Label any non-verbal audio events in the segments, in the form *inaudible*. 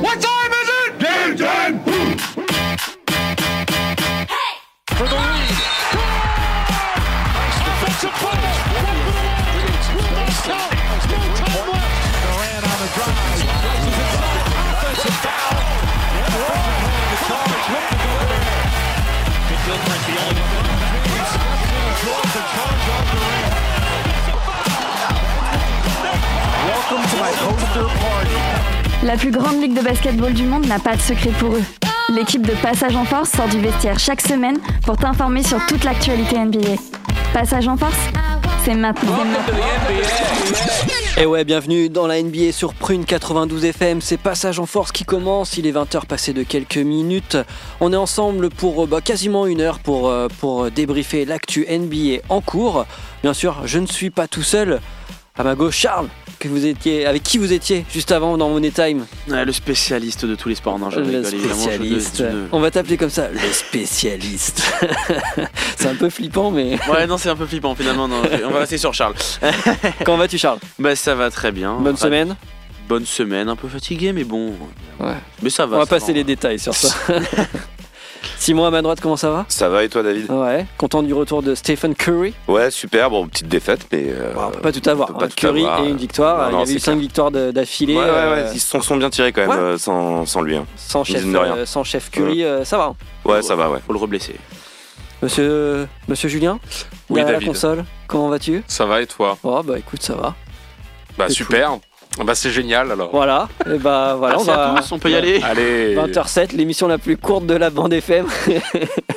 What time is it? La plus grande ligue basketball du monde n'a pas de secret pour eux. L'équipe de Passage en Force sort du vestiaire chaque semaine pour t'informer sur toute l'actualité NBA. Passage en Force, c'est maintenant. Et ouais, bienvenue dans la NBA sur Prune 92 FM. C'est Passage en Force qui commence. Il est 20h passé de quelques minutes. On est ensemble pour euh, bah, quasiment une heure pour, euh, pour débriefer l'actu NBA en cours. Bien sûr, je ne suis pas tout seul. À ma gauche, Charles, que vous étiez, avec qui vous étiez juste avant dans Money Time. Ouais, le spécialiste de tous les sports. Non, je Le rigole, évidemment, je- spécialiste. je ne- On va t'appeler comme ça, le spécialiste. *laughs* C'est un peu flippant, mais *laughs* Ouais, non, c'est un peu flippant finalement. non. On va rester sur Charles. *laughs* comment vas-tu, Charles? Bah, ça va très bien. Bonne semaine? Bonne semaine, un peu fatigué, mais bon. Ouais. Mais ça va. On va passer va. les détails sur ça. Simon à ma droite, comment ça va? Ça va et toi David? Ouais, content du retour de Stephen Curry. Ouais super, bon petite défaite mais... euh, Bon, on peut pas tout avoir. pas hein. tout Curry avoir. et une victoire. Non, Il y avait eu c'est 5 clair. victoires de- d'affilée. Ouais, ouais, euh, ouais, ils s'en sont bien tirés quand même Ouais. euh, sans, sans lui. hein. sans, chef, mine de rien. euh, sans chef Curry, euh, ça va. hein. Ouais, ça va, ouais. Faut le reblesser. Monsieur, Monsieur Julien, Oui, derrière la David. console, comment vas-tu? Ça va et toi? Oh bah écoute, ça va. Bah super. Bah c'est génial alors. Voilà, et bah voilà, Merci on va. à tous, on peut y aller. Allez. 20h07, l'émission la plus courte de la bande FM. *laughs*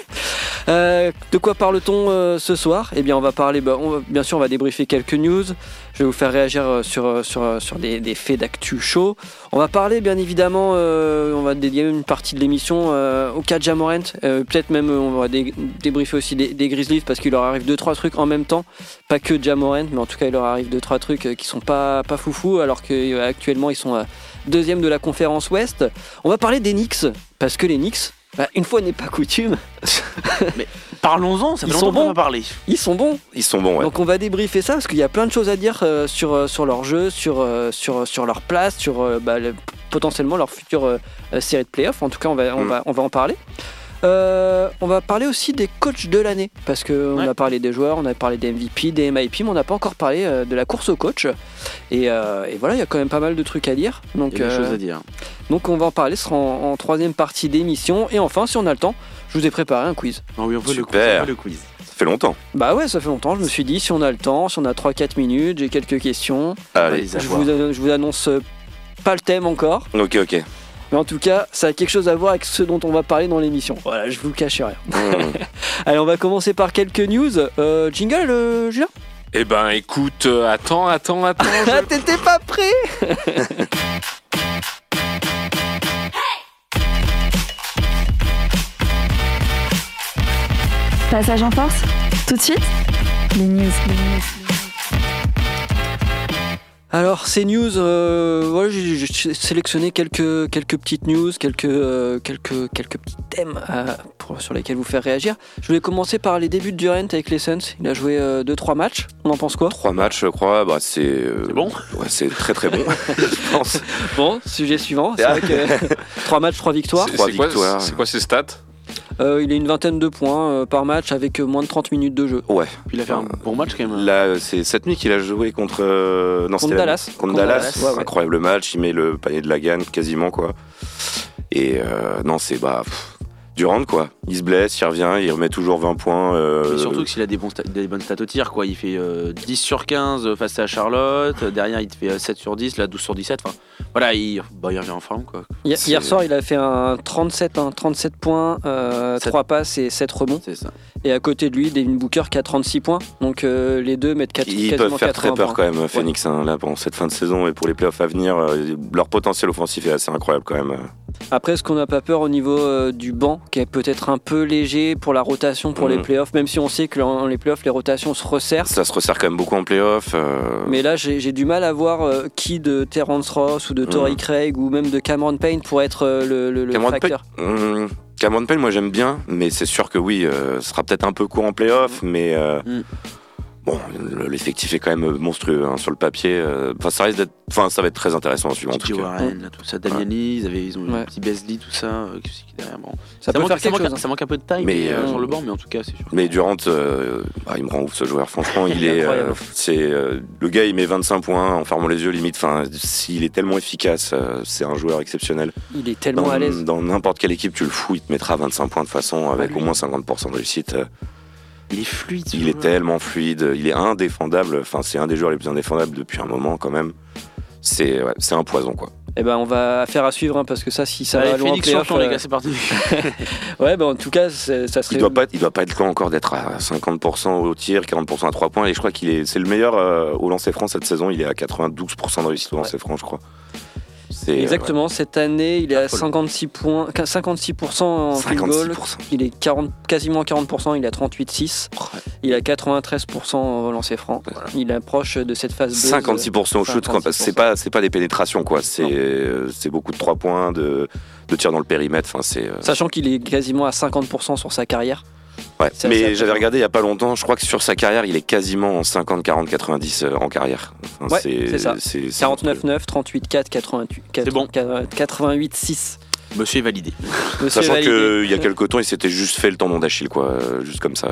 Euh, de quoi parle-t-on euh, ce soir? Eh bien, on va parler, bah, bien sûr, on va débriefer quelques news. Je vais vous faire réagir euh, sur, des, faits d'actu chaud. On va parler, bien évidemment, on va dédier une partie de l'émission au cas de Jamorant. Peut-être même, on va dé- débriefer aussi des, Grizzlies parce qu'il leur arrive deux trois trucs en même temps. Pas que Jamorant, mais en tout cas, il leur arrive deux trois trucs qui sont pas, pas foufou, alors qu'actuellement, ils sont deuxième de la conférence Ouest. On va parler des Knicks parce que les Knicks, bah, une fois n'est pas coutume, *laughs* Parlons-en, ça fait Ils longtemps sont qu'on bons. ils sont bons. Ils sont bons, ouais. Donc on va débriefer ça parce qu'il y a plein de choses à dire euh, sur, euh, sur leur jeu, sur, euh, sur, sur leur place, sur euh, bah, le- potentiellement leur future euh, euh, série de playoffs. En tout cas, on va, on Mm. va, on va en parler. Euh, on va parler aussi des coachs de l'année parce qu'on Ouais. a parlé des joueurs, on a parlé des MVP, des MIP, mais on n'a pas encore parlé euh, de la course au coach. Et, euh, et voilà, il y a quand même pas mal de trucs à dire. Donc, Il y a des euh, choses à dire. donc on va en parler, ce sera en, en troisième partie d'émission. Et enfin, si on a le temps, je vous ai préparé un quiz. Ah oui, on veut le quiz. Super. on veut le quiz. Ça fait longtemps. Bah ouais, ça fait longtemps, je me suis dit, si on a le temps, si on a 3-4 minutes, j'ai quelques questions. Allez. les Je vous, je vous annonce pas le thème encore, Ok, ok. Mais en tout cas, ça a quelque chose à voir avec ce dont on va parler dans l'émission. Voilà, je vous cache rien. Hmm. *laughs* Allez, on va commencer par quelques news. Euh, jingle, euh, Julien? Eh ben écoute, euh, attends, attends, attends. *laughs* je- Ah, T'étais pas prêt? Passage en Force, tout de suite, les news. Alors, ces news, euh, voilà, j'ai sélectionné quelques, quelques petites news, quelques, euh, quelques, quelques petits thèmes euh, pour- sur lesquels vous faire réagir. Je voulais commencer par les débuts de Durant avec les Suns. Il a joué 2-3 matchs. On en pense quoi? Trois matchs, je crois. Bah, c'est. euh, C'est bon? Ouais, c'est très très bon, *laughs* je pense. Bon, sujet suivant. C'est vrai que *laughs* 3 matchs, 3 victoires. C'est Trois c'est quoi, victoires. c'est quoi ces stats? Euh, il a une vingtaine de points euh, par match avec euh, moins de 30 minutes de jeu. Ouais. Puis il a fait un bon match quand même. Là, euh, c'est cette nuit qu'il a joué contre. euh, non, Dallas. Contre, Contre Dallas. Dallas, ouais, ouais. Incroyable match. Il met le panier de la gagne quasiment, quoi. Et euh, non, c'est. Bah. pff, Durant, quoi. Il se blesse, il revient, il remet toujours 20 points. euh, Mais surtout que s'il a des, bons des bonnes stats au tir, quoi. Il fait euh, 10 sur 15 face à Charlotte. Derrière, il te fait euh, 7 sur 10, là 12 sur 17. Enfin, voilà, il, bah, il revient en forme, quoi. Hier, soir, il a fait un 37, un 37 points, euh, Sept. 3 passes et 7 rebonds. C'est ça. Et à côté de lui, Devin Booker qui a 36 points. Donc euh, les deux mettent 4, Ils peuvent faire très 80 peur points. quand même, Phoenix, hein, là, pendant cette fin de saison et pour les playoffs à venir. euh, leur potentiel offensif est assez incroyable quand même. Après, est-ce qu'on n'a pas peur au niveau euh, du banc, qui est peut-être un peu léger pour la rotation pour les Mhm. playoffs, même si on sait que dans les playoffs, les rotations se resserrent. Ça se resserre quand même beaucoup en playoffs. euh, Mais là, j'ai du mal à voir euh, qui de Terrence Ross ou de Torrey Mhm. Craig ou même de Cameron Payne pour être euh, le, le, le Cameron facteur. Hum, Cameron Payne, moi j'aime bien, mais c'est sûr que oui, ce sera peut-être un peu court en playoff, mais euh, Mm. Bon, le- l'effectif est quand même monstrueux hein, sur le papier. euh, Enfin, ça risque d'être, enfin, ça va être très intéressant à suivre tout cas. Warren, là, tout ça, Damiani, ils, avaient, ils ont Ouais. un petit Beasley, tout ça. euh, qui c'est qui est derrière, bon. Ça, peut manque, faire quelque manque, chose. hein. ça manque un peu de taille Mais, mais, euh, euh, sur le banc, mais en tout cas, c'est sûr. Mais Durant, euh, bah, il me rend ouf ce joueur. Franchement, il, Il est euh, c'est euh, le gars, il met 25 points en fermant les yeux limite. Enfin, s'il est tellement efficace, euh, c'est un joueur exceptionnel. Il est tellement Dans à l'aise. dans n'importe quelle équipe, tu le fous, il te mettra 25 points de façon avec lui. au moins 50% de réussite. Euh, Il est fluide. Il est tellement fluide, il est indéfendable. Enfin, c'est un des joueurs les plus indéfendables depuis un moment quand même. C'est ouais, c'est un poison quoi. Eh ben, on va faire à suivre hein, parce que ça, si ça Allez, va loin en playoff, les euh, gars, c'est parti. *laughs* Ouais, ben en tout cas, ça serait. Il doit pas, être- il doit pas être loin encore d'être à 50% au tir, 40% à 3 points. Et je crois qu'il est, c'est le meilleur euh, au lancer franc cette saison. Il est à 92% de réussite au lancer franc, je crois. C'est Exactement, cette année, il est à folle. 56 points, 56% en ouais, field goal. 56%. Il est 40, quasiment 40%, il est à 38,6. Il est à 93% en lancer franc. Il approche de cette phase buzz. 56% au shoot, c'est pas, pas des pénétrations quoi. C'est, euh, beaucoup de 3 points, de, de tirs dans le périmètre. Enfin, c'est. euh, Sachant qu'il est quasiment à 50% sur sa carrière. Ouais, mais j'avais regardé il y a pas longtemps, je crois que sur sa carrière, il est quasiment en 50, 40, 90 euh, en carrière. Enfin, Ouais, c'est ça. c'est- c'est monstrueux. 49,9, 38,4, 88, C'est bon. 88,6. Monsieur est validé. Monsieur Sachant qu'il y a quelques temps, il s'était juste fait le tendon d'Achille, quoi, euh, juste comme ça,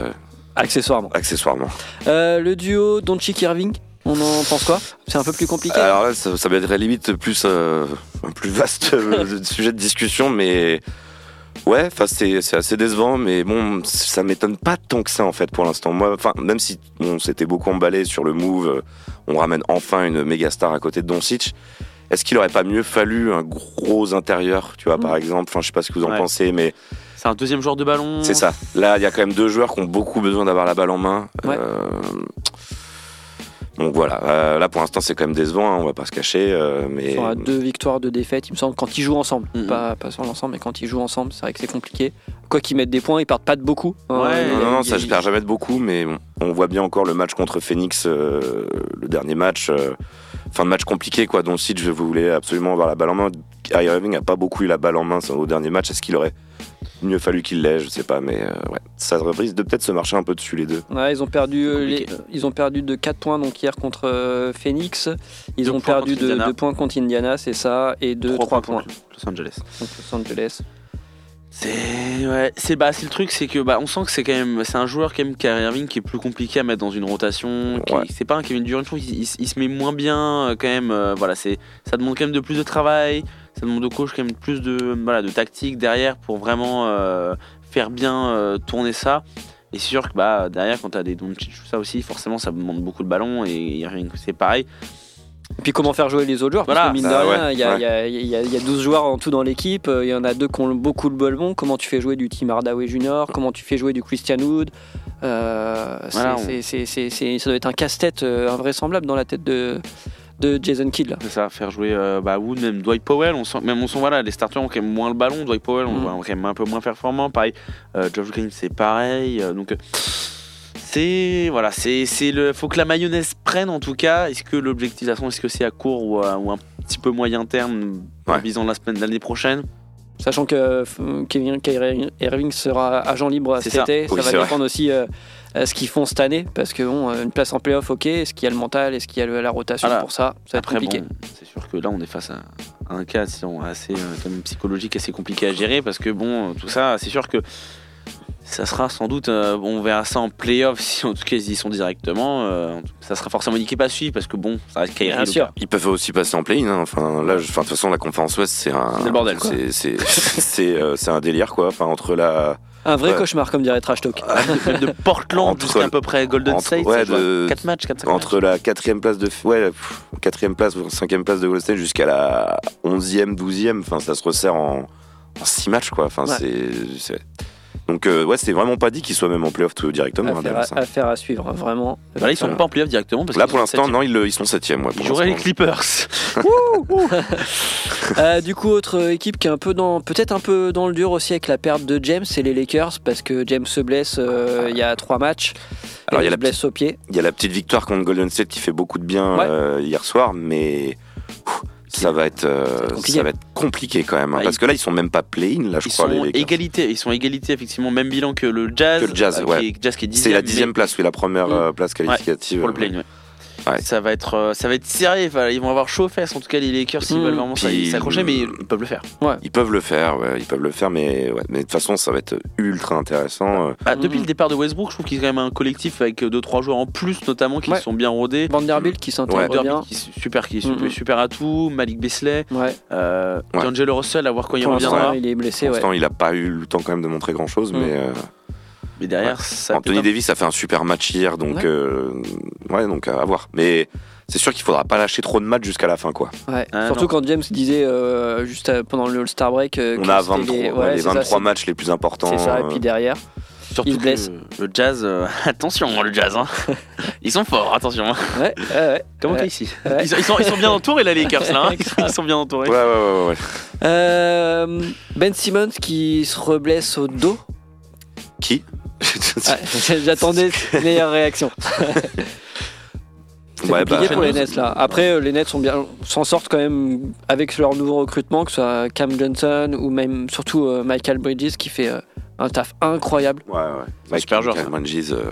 Accessoirement. accessoirement. Euh, le duo Doncic Irving, on en pense quoi? C'est un peu plus compliqué? Alors là, ça, ça va être limite plus euh, un plus vaste *laughs* sujet de discussion, mais ouais, enfin c'est c'est assez décevant, mais bon, ça m'étonne pas tant que ça en fait pour l'instant. Moi, enfin même si on s'était beaucoup emballé sur le move, euh, on ramène enfin une méga star à côté de Doncic. Est-ce qu'il aurait pas mieux fallu un gros intérieur, tu vois, par exemple? Enfin, je sais pas ce que vous en Ouais. pensez, mais C'est un deuxième joueur de ballon. c'est ça. Là, il y a quand même deux joueurs qui ont beaucoup besoin d'avoir la balle en main. Ouais. Euh, Donc voilà, Euh, là pour l'instant c'est quand même décevant, hein, on va pas se cacher, euh, mais Ils sont à deux victoires, deux défaites, il me semble, quand ils jouent ensemble. Mhm. Pas, pas sur l'ensemble, mais quand ils jouent ensemble, c'est vrai que c'est compliqué. Quoi qu'ils mettent des points, ils partent pas de beaucoup. hein. Ouais, non, non, non, ça j'espère jamais de beaucoup, mais bon, on voit bien encore le match contre Phoenix, euh, le dernier match, euh, fin de match compliqué quoi, dont si je voulais absolument avoir la balle en main. Kyrie Irving a pas beaucoup eu la balle en main au dernier match, est-ce qu'il aurait mieux fallu qu'il l'ait, je sais pas, mais euh, ouais, ça risque de peut-être se marcher un peu dessus les deux. Ouais, ils ont perdu, euh, les- ils ont perdu de 4 points donc hier contre euh, Phoenix. Ils Deux ont perdu de Indiana. 2 points contre Indiana, c'est ça, et de 3, Trois points contre Los Angeles. contre Los Angeles. C'est ouais, c'est bah c'est le truc, c'est que bah on sent que c'est quand même c'est un joueur quand même Kyrie Irving qui est plus compliqué à mettre dans une rotation. Ouais. C'est pas un Kevin Durant, je trouve il, il se met moins bien euh, quand même. euh, voilà, c'est ça demande quand même de plus de travail, ça demande au coach quand même plus de voilà de tactique derrière pour vraiment euh, faire bien euh, tourner ça. Et c'est sûr que bah derrière quand t'as des Doncic tout ça aussi, forcément ça demande beaucoup de ballon et Irving c'est pareil. Et puis comment faire jouer les autres joueurs Voilà. Parce que mine de Ah, rien, il y, a- ouais. il y a- il y a- il y a 12 joueurs en tout dans l'équipe. euh, Il y en a deux qui ont beaucoup le ballon. Comment tu fais jouer du Tim Hardaway Jr. Comment tu fais jouer du Christian Wood? Euh, Voilà, c'est- c'est- Ça doit être un casse-tête euh, invraisemblable dans la tête de, de Jason Kidd. C'est ça, faire jouer euh, bah, Wood, même Dwight Powell. On sent, même on sent, voilà, les starters ont quand même moins le ballon. Dwight Powell, on voit quand même un peu moins performant. Pareil, euh, Josh Green, c'est pareil. euh, donc, c'est. Voilà, c'est. c'est le faut que la mayonnaise prenne en tout cas. Est-ce que l'objectif, de toute façon, est-ce que c'est à court ou, à- ou un petit peu moyen terme, en Ouais. visant la semaine de l'année prochaine? Sachant que Kevin Kyrie Irving sera agent libre C'est cet ça. été, ça va vrai. dépendre aussi euh, euh, ce qu'ils font cette année. Parce que bon, euh, une place en playoff, ok. Est-ce qu'il y a le mental Est-ce qu'il y a le- la rotation Voilà. pour ça Ça va être compliqué. bon, c'est sûr que là, on est face à un cas si on- assez euh, quand même psychologique, assez compliqué à gérer parce que bon, tout ça, c'est sûr que ça sera sans doute, euh, on verra ça en playoff *laughs* si en tout cas ils y sont directement. euh, ça sera forcément une équipe à suivre parce que bon, ça reste Kyrie. Bien sûr. Ils peuvent aussi passer en play-in. hein. Enfin, là, de toute façon, la conférence Ouest, c'est un, C'est le bordel. *laughs* C'est, euh, c'est un délire, quoi. Enfin, entre la, Un vrai Ouais. cauchemar, comme dirait Trash Talk. *laughs* de, de Portland jusqu'à à peu près Golden entre- State, ouais, de- quatre matchs, 4 entre la quatrième place de, ouais, pff, quatrième place ou cinquième place de Golden State jusqu'à la onzième, douzième. Enfin, ça se resserre en, en six matchs, quoi. Enfin, Ouais. c'est- donc, euh, ouais, c'est vraiment pas dit qu'ils soient même en playoff tout directement. hein, Affaire Dallas, hein. à, affaire à suivre, vraiment. Bah là, ils sont Voilà. pas en playoff directement parce Là, pour l'instant, non, ils, sont septième. Ouais, Ils pour joueraient les. Clippers. *laughs* Euh, du coup, autre équipe qui est un peu dans, peut-être un peu dans le dur aussi avec la perte de James, c'est les Lakers parce que James se blesse euh, il y a trois matchs. Alors, il y a se la blesse au pied. Il y a la petite victoire contre Golden State qui fait beaucoup de bien Ouais. euh, hier soir, mais ça va être, euh, ça va être compliqué quand même. hein, Ah, parce que là, ils sont même pas play-in, là, je Ils crois. sont égalité, ils sont égalité effectivement, même bilan que le Jazz. Que le Jazz, euh, ouais. Qui est, jazz qui est dixième, C'est la mais- dixième place, oui, la première Mm. euh, place qualificative. pour le play. Ouais. Ouais. Ça va être, euh, ça va être serré. Enfin, ils vont avoir chaud aux fesses. En tout cas, les Lakers, s'ils Mm. veulent vraiment s'accrocher, mais ils peuvent le faire. Ils peuvent le faire, ouais, ils peuvent le faire, mais, ouais, mais de toute façon, ça va être ultra intéressant. euh. Bah. Depuis le départ de Westbrook, je trouve qu'il y a quand même un collectif avec 2-3 joueurs en plus, notamment qui Ouais. sont bien rodés. Vanderbilt qui s'intègre bien. qui est super, qui est super, Mhm. super à tout. Malik Beasley, Ouais. euh. D'Angelo Russell, à voir quand il reviendra. il est blessé. Pour Ouais. l'instant, il a pas eu le temps quand même de montrer grand-chose, Mm. mais euh, Mais derrière, ça. Anthony Davis a fait un super match hier, donc Ouais. euh, ouais, donc à voir. Mais c'est sûr qu'il faudra pas lâcher trop de matchs jusqu'à la fin, quoi. Ouais. Ah, Surtout non. quand James disait euh, juste euh, pendant le All-Star break. euh, On a c'était 23, les, ouais, ouais, les c'est ça, 23 c'est- matchs les plus importants. C'est ça, et euh, puis derrière. Surtout il blesse. Le Jazz, euh, *laughs* attention, le Jazz. hein. *laughs* Ils sont forts, attention. Ouais, ouais, ouais. Comment Ouais. ici? Ouais. ils, sont, ils sont- ils sont bien entourés, là, les Lakers, là. hein. *laughs* Ils sont bien entourés. Ouais, ouais, ouais, ouais, ouais. Euh, ben Simmons qui se reblesse au dos. Qui? *laughs* Ah, *laughs* J'attendais une meilleure réaction. C'est Ouais, compliqué bah, pour les Nets là. Après, euh, les Nets sont bien, s'en sortent quand même avec leur nouveau recrutement, que ce soit Cam Johnson ou même surtout euh, Michael Bridges qui fait euh, un taf incroyable. Ouais, ouais. Mike- super joueur, Michael. Bridges, euh.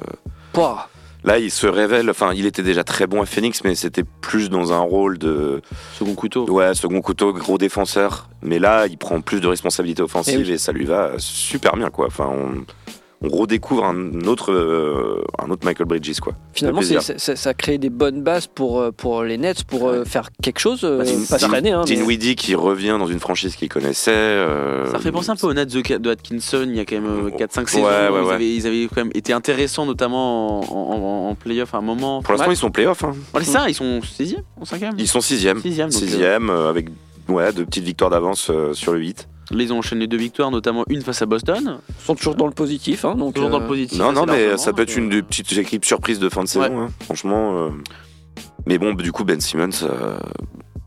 Là, il se révèle. Enfin, il était déjà très bon à Phoenix, mais c'était plus dans un rôle de Second couteau. ouais second couteau, gros défenseur. Mais là, il prend plus de responsabilités offensives Et et, ça lui va super bien, quoi. Enfin, on, on redécouvre un autre euh, un autre Michael Bridges, quoi. Finalement, c'est- c'est- ça crée des bonnes bases pour, euh, pour les Nets pour euh, faire quelque chose, Bah, pas cette année. Hein, mais- qui revient dans une franchise qu'il connaissait. euh, Ça fait penser un peu aux Nets de, de Atkinson il y a quand même euh, 4-5 Ouais, saisons. ouais, ils, ouais. Avaient, ils avaient quand même été intéressants, notamment en, en, en playoff à un moment. Pour l'instant, Ouais. ils sont playoffs. Hein. C'est ça, ils sont 6ème ou 5ème Ils sont sixième. Sixième, donc, Sixième, euh, avec ouais, de petites victoires d'avance euh, sur le 8. Là, ils ont enchaîné deux victoires, notamment une face à Boston. Ils sont toujours dans le positif. Hein, donc, Toujours dans euh, le positif. Non, non, mais ça peut être donc, une euh, des petites équipes surprises de fin de saison, hein, franchement. euh. Mais bon, du coup, Ben Simmons, euh,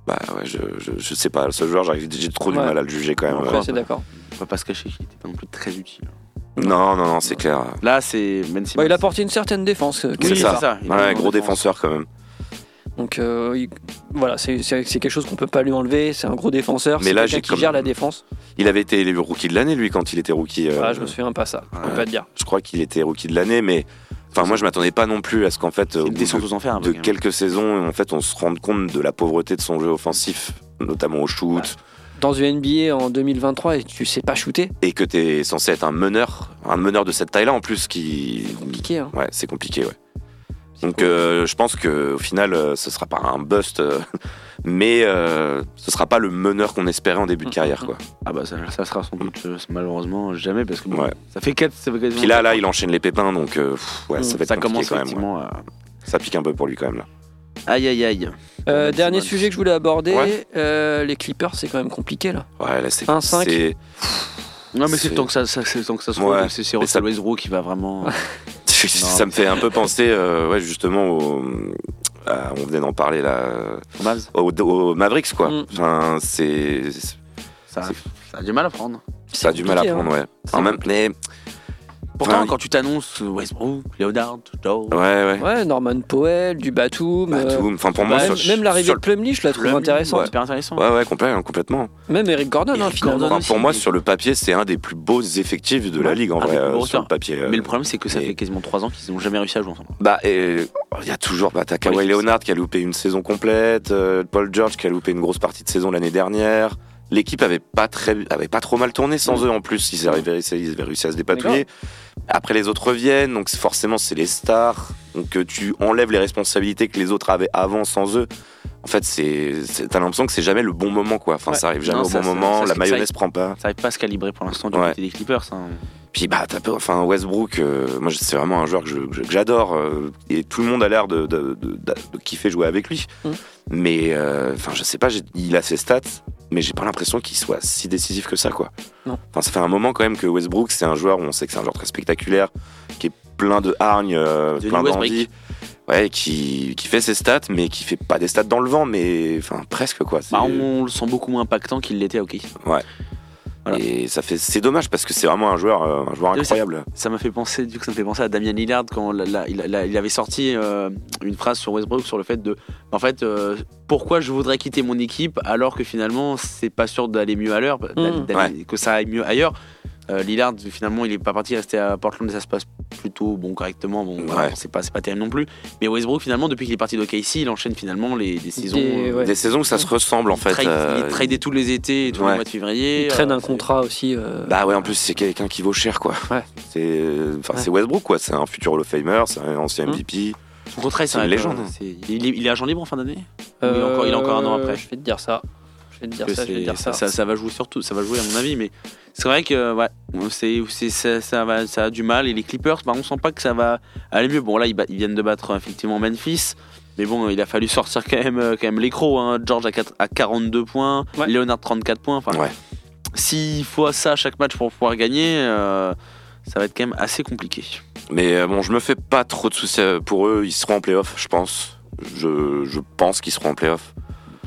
bah ouais, je, je, je sais pas, ce joueur, j'ai trop du mal à le juger quand même. ouais, euh. c'est d'accord. On va pas se cacher qu'il était pas non plus très utile. Non, non, non, c'est clair. Là, c'est Ben Simmons. Bah, il a apporté une certaine défense. euh, Oui, c'est ça. ça. Ouais, gros défenseur quand même. Donc euh, il- voilà, c'est c'est- c'est quelque chose qu'on peut pas lui enlever. C'est un gros défenseur. Mais c'est là, j'ai qui comme- gère la défense. Il avait été élu rookie de l'année, lui, quand il était rookie. euh, Ah, je me souviens pas ça. Je peux pas te dire. je crois qu'il était rookie de l'année, mais enfin, moi, je m'attendais pas non plus à ce qu'en fait, au bout de, aux enfers. un de même. quelques saisons, en fait, on se rende compte de la pauvreté de son jeu offensif, notamment au shoot. Dans une NBA en 2023 et tu sais pas shooter, et que tu es censé être un meneur, un meneur de cette taille-là en plus qui. compliqué. Hein. Ouais, c'est compliqué, ouais. Donc euh, je pense que au final, euh, ce sera pas un bust, euh, *laughs* mais euh, ce sera pas le meneur qu'on espérait en début de carrière, quoi. Ah bah ça, ça sera sans doute euh, malheureusement jamais parce que bon, Ouais. ça fait 4 ça fait quasiment Puis là, là, il enchaîne les pépins, donc euh, pff, ouais, ça va être ça compliqué commence quand même. ouais. effectivement à... Ça pique un peu pour lui quand même là. Aïe aïe aïe. Euh, dernier sujet que je voulais aborder, Ouais. euh, les Clippers, c'est quand même compliqué là. Ouais, là c'est. 1-5. c'est- Non mais c'est temps que ça, ça- c'est que ça se Ouais. roule, c'est ça- Russell Westbrook qui va vraiment *laughs* ça me fait un peu penser, euh, ouais, justement au. à- on venait d'en parler là, au Mavs. au, au Mavericks quoi. Mm. Enfin, c'est Ça, a du mal à prendre. ça a du mal à compliqué, hein. prendre, ouais. En même, mais Pourtant Enfin, quand tu t'annonces Westbrook, Leonard, Joe, ouais, ouais. Ouais, Norman Powell, du Batum. Bah, euh. Enfin, pour moi, même sur- même l'arrivée de Plumlee, je la trouve intéressante. ouais, super intéressant. Ouais, ouais, complètement, complètement. Même Eric Gordon, hein, finalement. Gordon. Enfin, pour moi, sur le papier, c'est un des plus beaux effectifs de la ligue en un vrai, euh, sur le papier. euh. Mais le problème c'est que ça et- fait quasiment 3 ans qu'ils n'ont jamais réussi à jouer ensemble. Bah, et, il y a toujours, bah, t'as Kawhi Leonard qui a loupé une saison complète, euh, Paul George qui a loupé une grosse partie de saison l'année dernière. L'équipe avait pas très, avait pas trop mal tourné sans Mm. eux en plus. Ils avaient, réussi- ils avaient réussi à se dépatouiller. Après, les autres reviennent, donc forcément, c'est les stars. Donc, euh, tu enlèves les responsabilités que les autres avaient avant sans eux. En fait, c'est, t'as l'impression que c'est jamais le bon moment, quoi. Enfin, Ouais. ça arrive jamais Non, au ça, bon ça- moment, ça, la mayonnaise prend pas. Ça n'arrive pas à se calibrer pour l'instant du Ouais. côté des Clippers. hein. Puis bah t'as peur, enfin Westbrook, euh, moi c'est vraiment un joueur que j'adore euh, et tout le monde a l'air de, de, de- de- de kiffer jouer avec lui. Mm. Mais euh, enfin je sais pas, il a ses stats, mais j'ai pas l'impression qu'il soit si décisif que ça quoi. Non. Enfin ça fait un moment quand même que Westbrook c'est un joueur où on sait que c'est un joueur très spectaculaire, qui est plein de hargne, euh, plein d'envie. Ouais, qui, qui fait ses stats, mais qui fait pas des stats dans le vent, mais enfin presque quoi. Bah, on le sent beaucoup moins impactant qu'il l'était à OK. Voilà. Et ça fait, c'est dommage parce que c'est vraiment un joueur, euh, un joueur incroyable. Ça m'a fait penser, du coup, ça me fait penser à Damien Lillard quand la- la- il, avait sorti euh, une phrase sur Westbrook sur le fait de, en fait, euh, pourquoi je voudrais quitter mon équipe alors que finalement c'est pas sûr d'aller mieux à l'heure, Mm. d'aller- que ça aille mieux ailleurs. Euh, Lillard finalement il est pas parti rester à Portland et ça se passe plutôt bon correctement bon Ouais. c'est pas c'est pas terrible non plus mais Westbrook finalement depuis qu'il est parti d'OKC il enchaîne finalement les, des saisons Des- ouais. Des saisons où ça se ressemble en il fait. trade, euh, il tradait tous les étés et tous Ouais. les mois de février Il traîne euh, un contrat aussi. euh, Bah ouais, en plus c'est quelqu'un qui vaut cher quoi. Ouais. C'est, enfin Westbrook quoi. C'est un futur Hall of Famer, c'est un ancien Mm. MVP. son contrat C'est une légende. euh, il, est, il est agent libre en fin d'année? Il est encore- il est encore un an après? Je vais te dire ça. Je vais te dire ça. Je vais te c'est- dire ça. ça, ça va jouer surtout, ça va jouer à mon avis, mais c'est vrai que ouais, c'est, ça, ça va, ça a du mal. Et les Clippers, bah, on sent pas que ça va aller mieux. Bon là, ils, viennent de battre effectivement Memphis, mais bon, il a fallu sortir quand même, euh, quand même les crocs. Hein. George à, 4 à 42 points, Ouais. Leonard 34 points. Enfin, Ouais. s'il faut ça à chaque match pour pouvoir gagner, euh, ça va être quand même assez compliqué. Mais euh, bon, je me fais pas trop de soucis pour eux. Ils seront en playoff, je pense. Je, je pense qu'ils seront en playoff.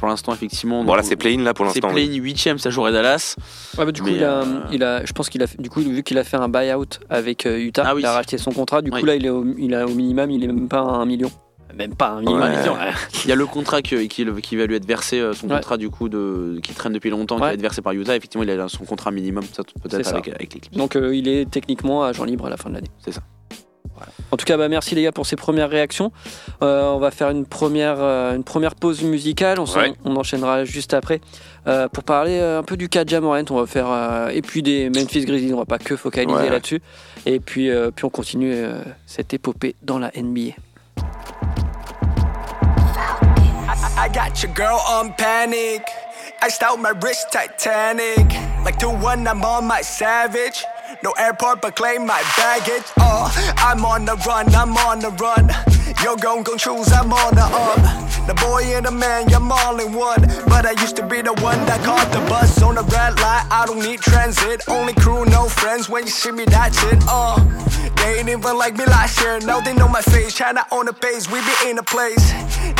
Pour l'instant, effectivement, Voilà, donc, c'est play-in là pour c'est l'instant. play 8ème, ça jouerait Dallas. Ouais, bah, du coup, Mais, il a, euh, il a, je pense qu'il a, du coup, vu qu'il a fait un buyout avec euh, Utah, Ah oui. il a racheté son contrat. Du coup, là, il est au, il a au minimum, il est même pas à un million. Même pas un million. Ouais. Il y a le contrat que- qui, qui va lui être versé, euh, son Ouais. contrat du coup de, qui traîne depuis longtemps, qui va être versé par Utah. Effectivement, il a son contrat minimum, ça, C'est peut-être avec, avec l'équipe. Donc, euh, il est techniquement agent libre à la fin de l'année. C'est ça. Voilà. En tout cas, bah, merci les gars pour ces premières réactions. Euh, on va faire une première, euh, une première pause musicale. On, s'en- Ouais. on enchaînera juste après euh, pour parler euh, un peu du cas de Jamorant. On va faire euh, et puis des Memphis Grizzlies. On va pas que focaliser Ouais. là-dessus. Et puis, euh, puis on continue euh, cette épopée dans la NBA. I got your girl on panic. Out my wrist Titanic. Like 2 1, I'm on my savage. No airport, but claim my baggage. Oh, I'm on the run, I'm on the run. You're gon' choose, I'm on the up. The boy and the man, you're all in one. But I used to be the one that caught the bus on the red light. I don't need transit. Only crew, no friends. When you see me, that's it. Uh, they ain't even like me last year. Now they know my face. China on the page, we be in the place.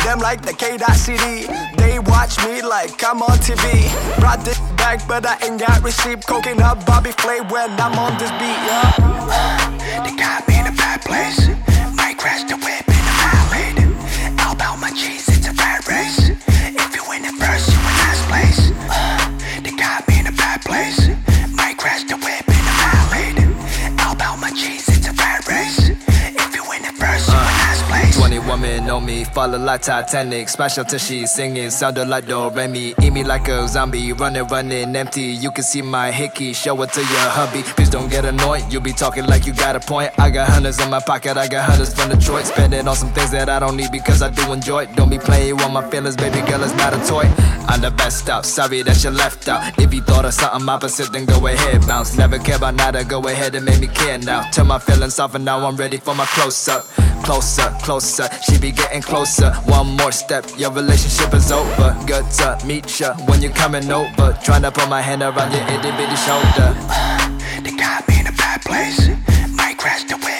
Them like the K.CD. They watch me like I'm on TV. Brought this back, but I ain't got receipt. Coking up Bobby Flay when I'm on this beat, yeah. They got me in a bad place. Might crash the whip 20 women on me, falling like Titanic. Smash up till she's singing, sounded like Do Remy. Eat me like a zombie, running, running empty. You can see my hickey, show it to your hubby. Please don't get annoyed, you'll be talking like you got a point. I got hundreds in my pocket, I got hundreds from Detroit. Spend it on some things that I don't need because I do enjoy it. Don't be playing with my feelings, baby girl, it's not a toy. I'm the best out, sorry that you left out. If you thought of something opposite, then go ahead, bounce. Never care about nada, go ahead and make me care now. Turn my feelings off and now I'm ready for my close up. Closer, closer, she be getting closer. One more step, your relationship is over. Good to meet ya when you're coming over. Trying to put my hand around your itty bitty shoulder. They got me in a bad place. Might crash the whip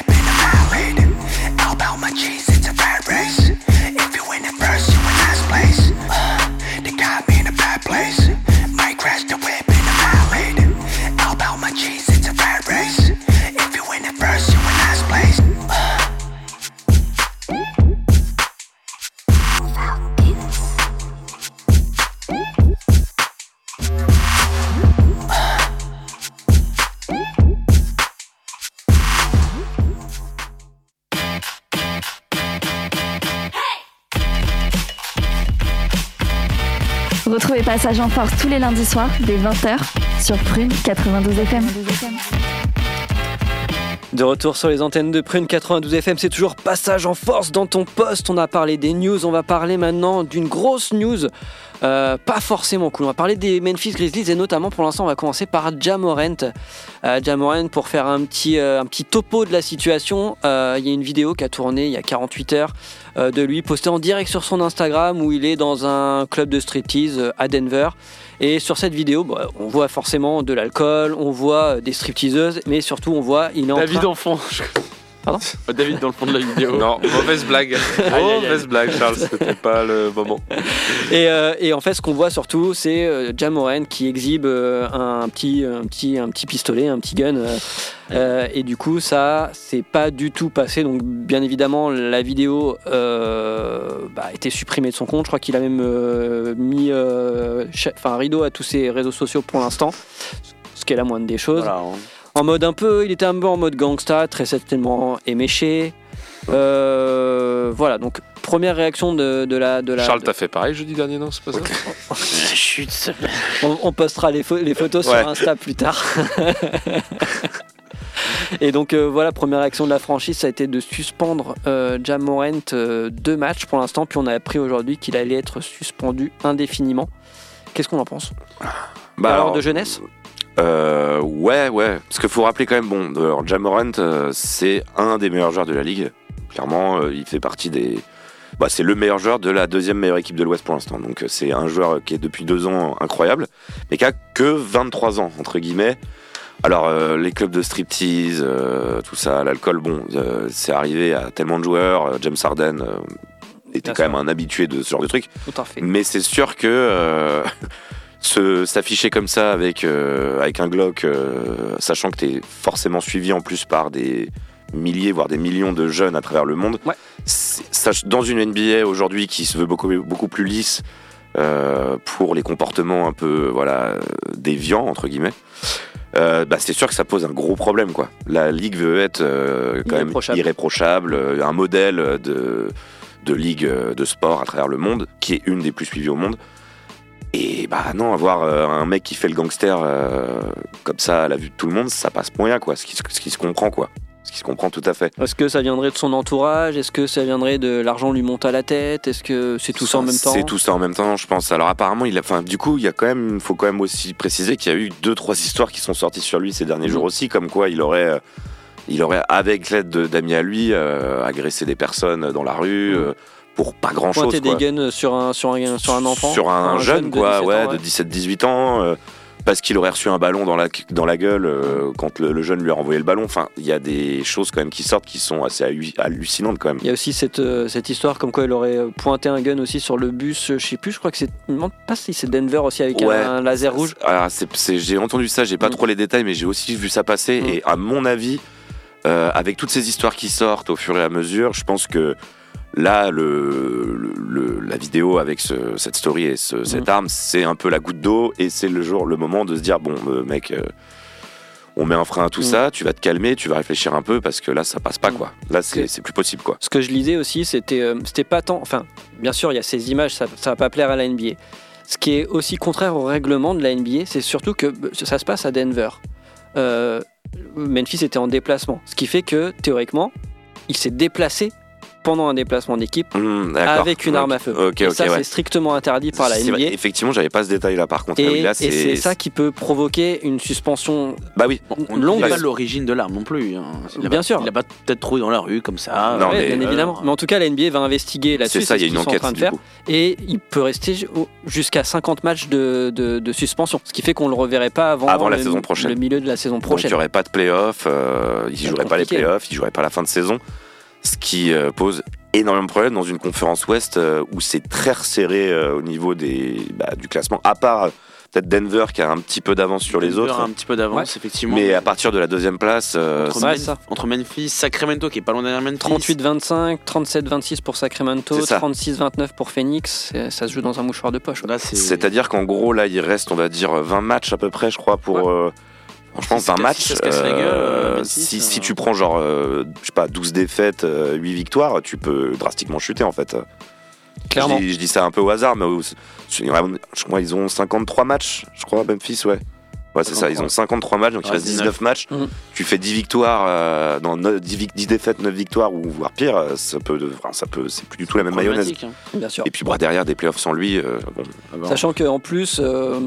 Retrouvez Passage en Force tous les lundis soirs dès 20h sur Prune 92 FM. De retour sur les antennes de Prune 92 FM, c'est toujours passage en force dans ton poste. On a parlé des news, on va parler maintenant d'une grosse news, euh, pas forcément cool. On va parler des Memphis Grizzlies et notamment pour l'instant, on va commencer par Jamorant. Euh, pour faire un petit, euh, un petit topo de la situation. euh, Il y a une vidéo qui a tourné il y a 48 heures de lui postée en direct sur son Instagram où il est dans un club de striptease euh, à Denver. Et sur cette vidéo, bah, on voit forcément de l'alcool, on voit euh, des stripteaseuses, mais surtout on voit il est en La train- vie *laughs* d'enfant. David dans le fond de la vidéo. Non, mauvaise blague. aïe, aïe. mauvaise blague, Charles. C'était pas le moment. Et, euh, et en fait, ce qu'on voit surtout, c'est euh, Jamoran qui exhibe euh, un, petit, un, petit, un petit pistolet, un petit gun. euh, euh, et du coup, ça, c'est pas du tout passé. Donc, bien évidemment, la vidéo euh, bah, a été supprimée de son compte. Je crois qu'il a même euh, mis euh, un rideau à tous ses réseaux sociaux pour l'instant. Ce qui est la moindre des choses. Voilà, hein. En mode un peu, il était un peu en mode gangsta, très certainement éméché. Euh, voilà, donc première réaction de, de la. De la Charles, de- t'as fait pareil jeudi dernier, non C'est pas ça *laughs* Chut, on, on postera les, pho- les photos Ouais. sur Insta plus tard. Et donc euh, voilà, première réaction de la franchise, ça a été de suspendre euh, Jam Morant euh, deux matchs pour l'instant, puis on a appris aujourd'hui qu'il allait être suspendu indéfiniment. Qu'est-ce qu'on en pense? Bah, Alors, alors, de jeunesse? Euh, ouais, ouais. Parce qu'il faut rappeler quand même, bon, alors, Jamorant, euh, c'est un des meilleurs joueurs de la ligue. Clairement, euh, il fait partie des. Bah, c'est le meilleur joueur de la deuxième meilleure équipe de l'Ouest pour l'instant. Donc, euh, c'est un joueur qui est depuis deux ans incroyable, mais qui a que 23 ans, entre guillemets. Alors, les clubs de striptease, tout ça, l'alcool, bon, c'est arrivé à tellement de joueurs. James Harden était Bien quand sûr. même un habitué de ce genre de truc. Tout à fait. Mais c'est sûr que *laughs* s'afficher comme ça avec, euh, avec un Glock, euh, sachant que tu es forcément suivi en plus par des milliers, voire des millions de jeunes à travers le monde, Ouais. dans une NBA aujourd'hui qui se veut beaucoup, beaucoup plus lisse euh, pour les comportements un peu voilà, déviants, entre guillemets, euh, bah, c'est sûr que ça pose un gros problème. Quoi. La ligue veut être euh, quand même Irréprochable. euh, un modèle de, de ligue de sport à travers le monde, qui est une des plus suivies au monde. Et bah non, avoir euh, un mec qui fait le gangster euh, comme ça à la vue de tout le monde, ça passe pour rien, quoi. Ce qui, se- ce qui se comprend, quoi. Ce qui se comprend tout à fait. Est-ce que ça viendrait de son entourage? Est-ce que ça viendrait de l'argent lui monte à la tête? Est-ce que c'est tout ça en même temps? C'est tout ça en même temps, je pense. Alors apparemment, il a, enfin, du coup, il y a quand même, faut quand même aussi préciser qu'il y a eu deux, trois histoires qui sont sorties sur lui ces derniers Mhm. jours aussi, comme quoi il aurait, euh, il aurait avec l'aide de- d'amis à lui, agressé des personnes dans la rue euh, pour pas grand chose. Pointer des guns sur un, sur un, sur un enfant Sur un, jeune, de quoi, 17 ouais, ans, de 17-18 ans. euh, parce qu'il aurait reçu un ballon dans la, dans la gueule euh, quand le, le jeune lui a renvoyé le ballon. Enfin, il y a des choses quand même qui sortent qui sont assez hallu- hallucinantes quand même. Il y a aussi cette, euh, cette histoire comme quoi il aurait pointé un gun aussi sur le bus, je sais plus, je crois que c'est. Je me demande pas si c'est Denver aussi avec un- Ouais. un, laser rouge. C'est- c'est- j'ai entendu ça, j'ai pas Mm. trop les détails, mais j'ai aussi vu ça passer. Mm. Et à mon avis, euh, avec toutes ces histoires qui sortent au fur et à mesure, je pense que là, le, le- le- la vidéo avec ce- cette story et ce- cette arme, c'est un peu la goutte d'eau et c'est le jour, le moment de se dire bon, euh, mec. euh, on met un frein à tout Mm. ça, tu vas te calmer, tu vas réfléchir un peu parce que là ça passe pas Mm. quoi. Là c'est plus possible quoi. Ce que je lisais aussi, c'était euh, c'était pas tant. Enfin, bien sûr, il y a ces images, ça, ça va pas plaire à la NBA. Ce qui est aussi contraire au règlement de la NBA, c'est surtout que euh, ça se passe à Denver. Memphis était en déplacement, ce qui fait que théoriquement, il s'est déplacé pendant un déplacement d'équipe Hmm, avec une arme à feu. Et ça, ouais. c'est strictement interdit par la NBA. Effectivement, j'avais pas ce détail là par contre. Ah Et, oui, là, et c'est ça qui peut provoquer une suspension Bah oui. On Longue ne pas l'origine de l'arme non plus. hein. Il a Bien pas- sûr. Il a pas peut-être trouvé dans la rue comme ça. Non, Ouais, mais, bien euh, évidemment. Mais en tout cas, la NBA va investiguer là-dessus. C'est ça, il y a une sont en enquête train de faire. coup. Et il peut rester jusqu'à 50 matchs de, de- de suspension. Ce qui fait qu'on ne le reverrait pas avant, Avant la le, saison prochaine. le milieu de la saison Donc il prochaine. n'y aurait pas de playoff, euh, il C'est jouerait pas les playoffs, il jouerait pas la fin de saison, ce qui euh, pose énormément de problèmes dans une conférence Ouest euh, où c'est très resserré euh, au niveau des, bah, du classement, à part peut-être Denver qui a un petit peu d'avance sur les Denver autres, a un petit peu d'avance, effectivement. mais à partir de la deuxième place, euh, entre, Memphis- ça. entre Memphis, Sacramento qui est pas loin derrière Memphis. 38-25, 37-26 pour Sacramento, C'est ça. 36-29 pour Phoenix. Ça se joue dans un mouchoir de poche. C'est-à-dire qu'en gros là il reste on va dire 20 matchs à peu près je crois pour... euh, Franchement, Si ça 20 se- matchs, si gueule, euh, si, euh, si tu prends genre, euh, je sais pas, 12 défaites, euh, 8 victoires, tu peux drastiquement chuter en fait. Clairement. Je dis, je dis ça un peu au hasard, mais je je crois qu'ils ont 53 matchs, je crois, Memphis, ouais. Ouais, c'est ça, ils ont 53 matchs, donc il reste 19 matchs. Mhm. Tu fais 10 victoires, euh, dans 9 10, vic- 10 défaites, 9 victoires, ou voire pire, euh, ça peut, enfin, ça peut, c'est plus du tout la même mayonnaise. hein. Bien sûr. Et puis, bah, derrière, des playoffs sans lui, euh, bon, Ah bah, Sachant qu'en plus, euh,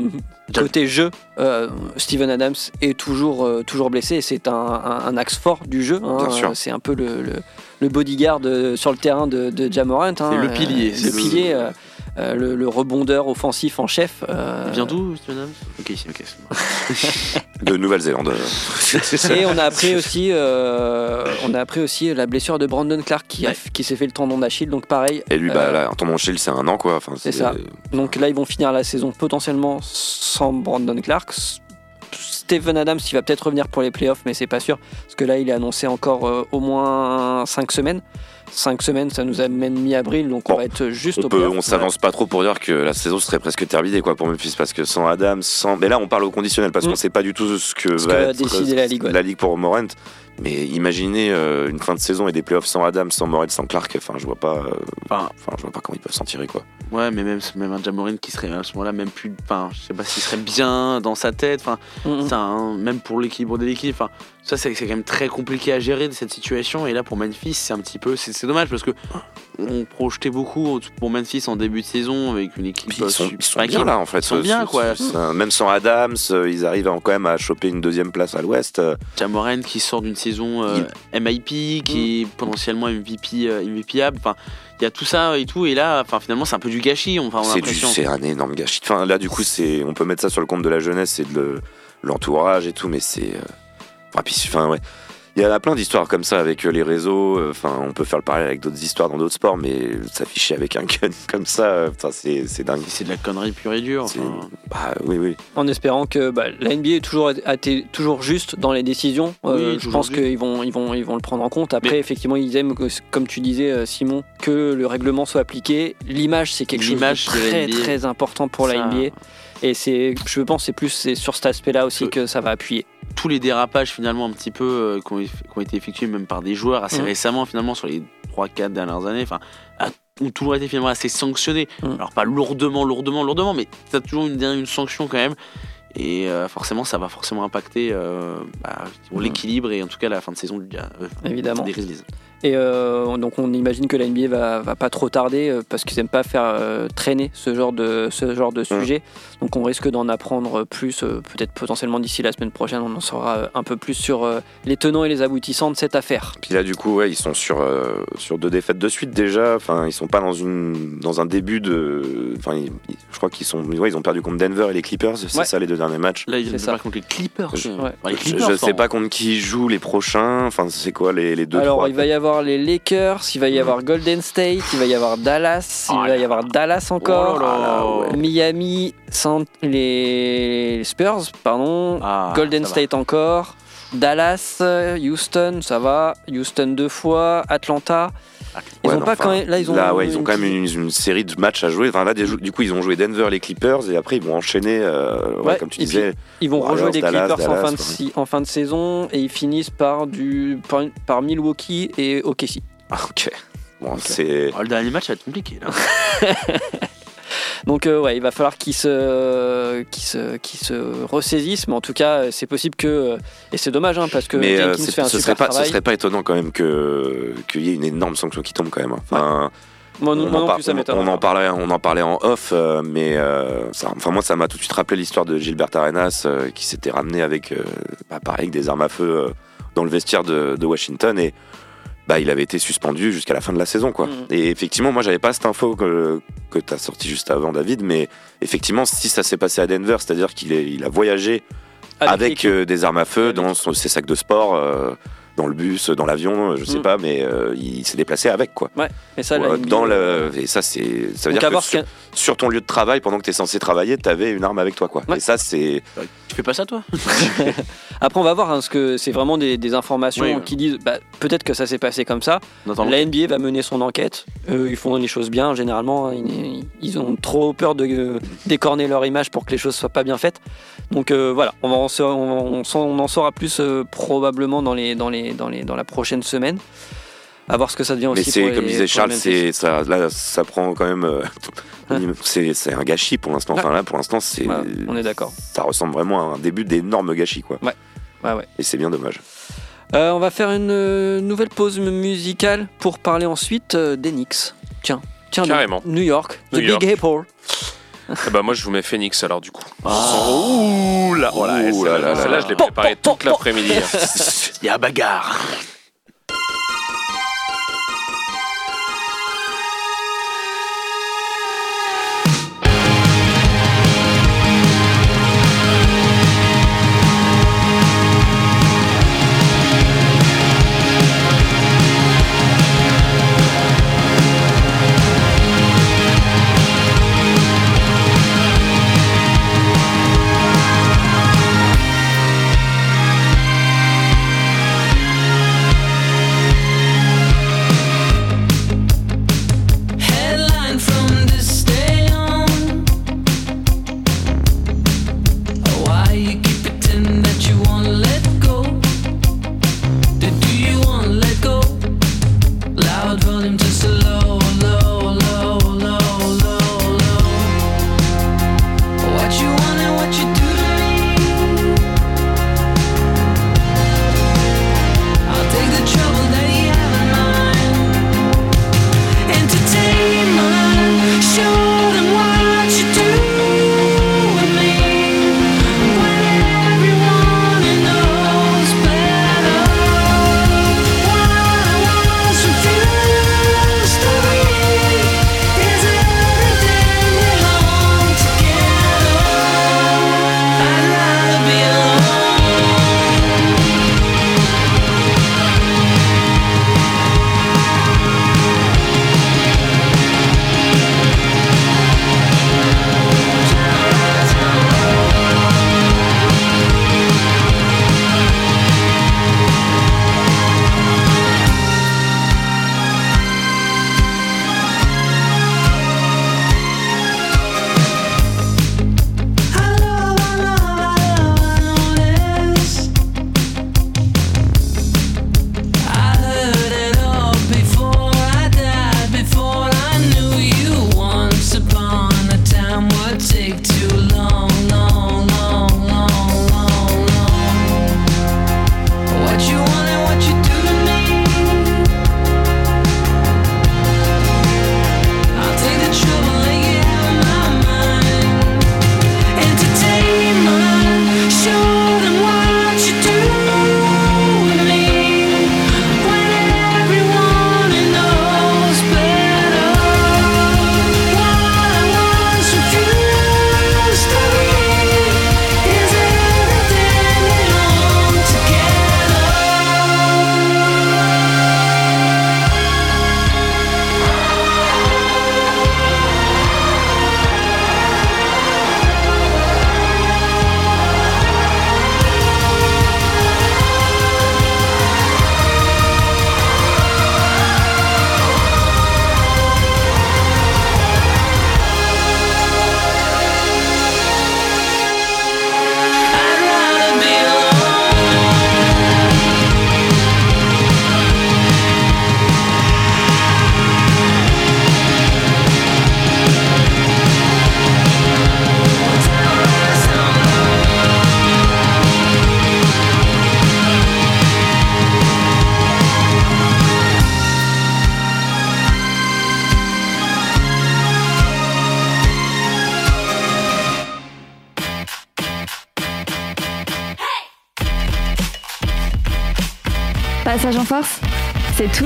côté jeu, euh, Steven Adams est toujours, euh, toujours blessé c'est un, un- un axe fort du jeu. hein. Euh, C'est un peu le, le- le bodyguard euh, sur le terrain de, de Jamorant. hein. C'est le Euh, pilier, le- pilier. Euh, le, le rebondeur offensif en chef. euh, Il vient d'où, Ok, ok. c'est bon. *laughs* De Nouvelle-Zélande. *laughs* Et on a appris aussi, euh, on a appris aussi la blessure de Brandon Clark qui, a- qui s'est fait le tendon d'Achille. Donc pareil. Et lui, bah euh, là, un tournoi Shield, c'est un an quoi. Enfin, C'est ça. Donc là, ils vont finir la saison potentiellement sans Brandon Clark. S- Steven Adams, il va peut-être revenir pour les playoffs, mais c'est pas sûr. Parce que là, il est annoncé encore euh, au moins 5 semaines. 5 semaines, ça nous amène mi-avril, donc on va être juste On, au on s'avance pas trop pour dire que la saison serait presque terminée quoi pour Memphis parce que sans Adams, sans. Mais là on parle au conditionnel parce Mm. qu'on sait pas du tout ce que Ce va que va être, décider la Ligue, ouais. la ligue pour Morant. Mais imaginez euh, une fin de saison et des playoffs sans Adams, sans Morant, sans Clark. Enfin je vois pas. euh, Enfin, Enfin je vois pas comment ils peuvent s'en tirer quoi. Ouais, mais même, même un Jamorin qui serait à ce moment-là même plus. Enfin, je sais pas s'il serait bien dans sa tête. Enfin, même pour l'équilibre de l'équipe. Enfin, ça, c'est quand même très compliqué à gérer de cette situation. Et là, pour Memphis, c'est un petit peu. C'est dommage parce que on projetait beaucoup pour Memphis en début de saison avec une équipe. Ils sont, ils sont bien là en fait. ils sont bien, quoi. Ça- même sans Adams, euh, ils arrivent quand même à choper une deuxième place à l'Ouest. euh, Jamoran qui sort d'une saison euh, MIP, qui est potentiellement MVP, MVPable. Enfin, il y a tout ça et tout. Et là, enfin, finalement, c'est un peu du gâchis. Enfin, C'est un énorme gâchis. Enfin, là, du coup, c'est, on peut mettre ça sur le compte de la jeunesse et de le- l'entourage et tout, mais c'est. Enfin, puis, enfin, ouais. Il y en a plein d'histoires comme ça avec euh, les réseaux. euh, Enfin, on peut faire le parallèle avec d'autres histoires dans d'autres sports, mais s'afficher avec un gun *laughs* comme ça, euh, c'est, c'est dingue. C'est de la connerie pure et dure. Enfin. Bah, oui, oui. En espérant que bah, la NBA est toujours, a été toujours juste dans les décisions. Euh, Oui, je pense juste. qu'ils vont, ils vont, ils vont le prendre en compte. Après, Mais- effectivement, ils aiment, que- comme tu disais, Simon, que le règlement soit appliqué. L'image, c'est quelque chose L'image de très, très important pour la NBA. Et c'est, je pense, c'est plus c'est sur cet aspect-là aussi Que- que ça va appuyer. Tous les dérapages finalement un petit peu euh, qui, ont, eff- qui ont été effectués même par des joueurs assez Mhm. récemment finalement sur les 3-4 dernières années enfin ont toujours été finalement assez sanctionnés Mhm. alors pas lourdement lourdement lourdement mais t'as toujours une, une sanction quand même et euh, forcément ça va forcément impacter euh, bah, Mhm. l'équilibre et en tout cas la fin de saison du, euh, Évidemment. des Grizzlies Et euh, donc on imagine que la NBA va, va pas trop tarder euh, parce qu'ils aiment pas faire euh, traîner ce genre de ce genre de sujet. Donc on risque d'en apprendre plus, euh, peut-être potentiellement d'ici la semaine prochaine, on en saura un peu plus sur euh, les tenants et les aboutissants de cette affaire. Puis là, du coup, ouais, ils sont sur, euh, sur deux défaites de suite déjà. Enfin, ils sont pas dans, une, dans un début de. Enfin, ils- ils- je crois qu'ils sont. Ouais, ils ont perdu contre Denver et les Clippers, c'est Ouais. ça les deux derniers matchs. là ils de contre les Clippers Je- ouais. enfin, les Je, Clippers je sais pas contre qui ils jouent les prochains. Enfin, c'est quoi les, les deux Alors trois il va y avoir les Lakers, il va y avoir Golden State, il va y avoir Dallas, il Oh va y avoir Dallas encore, Oh là là, ouais. Miami, les Spurs, pardon, Ah, Golden va. State encore, Dallas, euh, Houston, ça va, Houston deux fois, Atlanta. Ils Ouais, ont non, pas quand même, là ils ont, Là, ouais, ils ont une quand même une, une série de matchs à jouer. Enfin, là, du coup, ils ont joué Denver, les Clippers, et après, ils vont enchaîner, euh, ouais, Ouais, comme tu disais. Ils vont rejouer les Dallas, Clippers en, fin de, ouais. si- en fin de saison et ils finissent par, du, par, par Milwaukee et OKC. Ah, ok. Bon, c'est. Oh, le dernier match va être compliqué là *laughs* Donc euh, ouais, il va falloir qu'ils se, qu'ils se, qu'ils se ressaisissent, mais en tout cas, c'est possible que euh, et c'est dommage hein, parce que Mais euh, Jenkins fait un ce, super serait pas, ce serait pas étonnant quand même que qu'il y ait une énorme sanction qui tombe quand même. Enfin, Moi, on, moi en non plus, ça on- on en parlait, on en parlait en off, euh, mais euh, ça, enfin moi ça m'a tout de suite rappelé l'histoire de Gilbert Arenas euh, qui s'était ramené avec, bah, pareil, avec des armes à feu dans le vestiaire de, de Washington et bah il avait été suspendu jusqu'à la fin de la saison quoi. Mhm. Et effectivement moi j'avais pas cette info que que t'as sorti juste avant David, mais effectivement si ça s'est passé à Denver, c'est-à-dire qu'il il a voyagé avec, euh, des armes à feu dans son- ses sacs de sport. euh, dans le bus, dans l'avion, je sais Mm. pas, mais euh, il s'est déplacé avec quoi. mais ça, la Ouais, NBA, dans le et ça c'est ça veut donc dire que sur, ton lieu de travail pendant que tu es censé travailler tu avais une arme avec toi quoi Ouais. et ça c'est tu fais pas ça toi? *laughs* Après, on va voir, hein, parce que c'est vraiment des, des informations Oui, qui disent bah, peut-être que ça s'est passé comme ça. La NBA va mener son enquête. Eux, ils font les choses bien. Généralement, ils, ils ont trop peur de euh, décorner leur image pour que les choses soient pas bien faites. Donc euh, voilà, on, va en saura- on, on s'en- on en saura plus euh, probablement dans, les, dans, les, dans, les, dans la prochaine semaine. À voir ce que ça devient mais aussi. les- comme disait Charles les c'est ça là ça prend quand même euh, Ouais. *laughs* c'est c'est un gâchis pour l'instant enfin là pour l'instant c'est Voilà, on est d'accord. ça ressemble vraiment à un début d'énorme gâchis quoi Ouais, ouais. et c'est bien dommage Euh, on va faire une euh, nouvelle pause musicale pour parler ensuite euh, des Knicks. Tiens, tiens, Carrément. New York, The New Big York. Apple. *laughs* Eh ben, moi, je vous mets Phoenix alors, du coup. Oh là, Ouh là là celle-là, là je l'ai préparée toute l'après-midi. *laughs* Il y a bagarre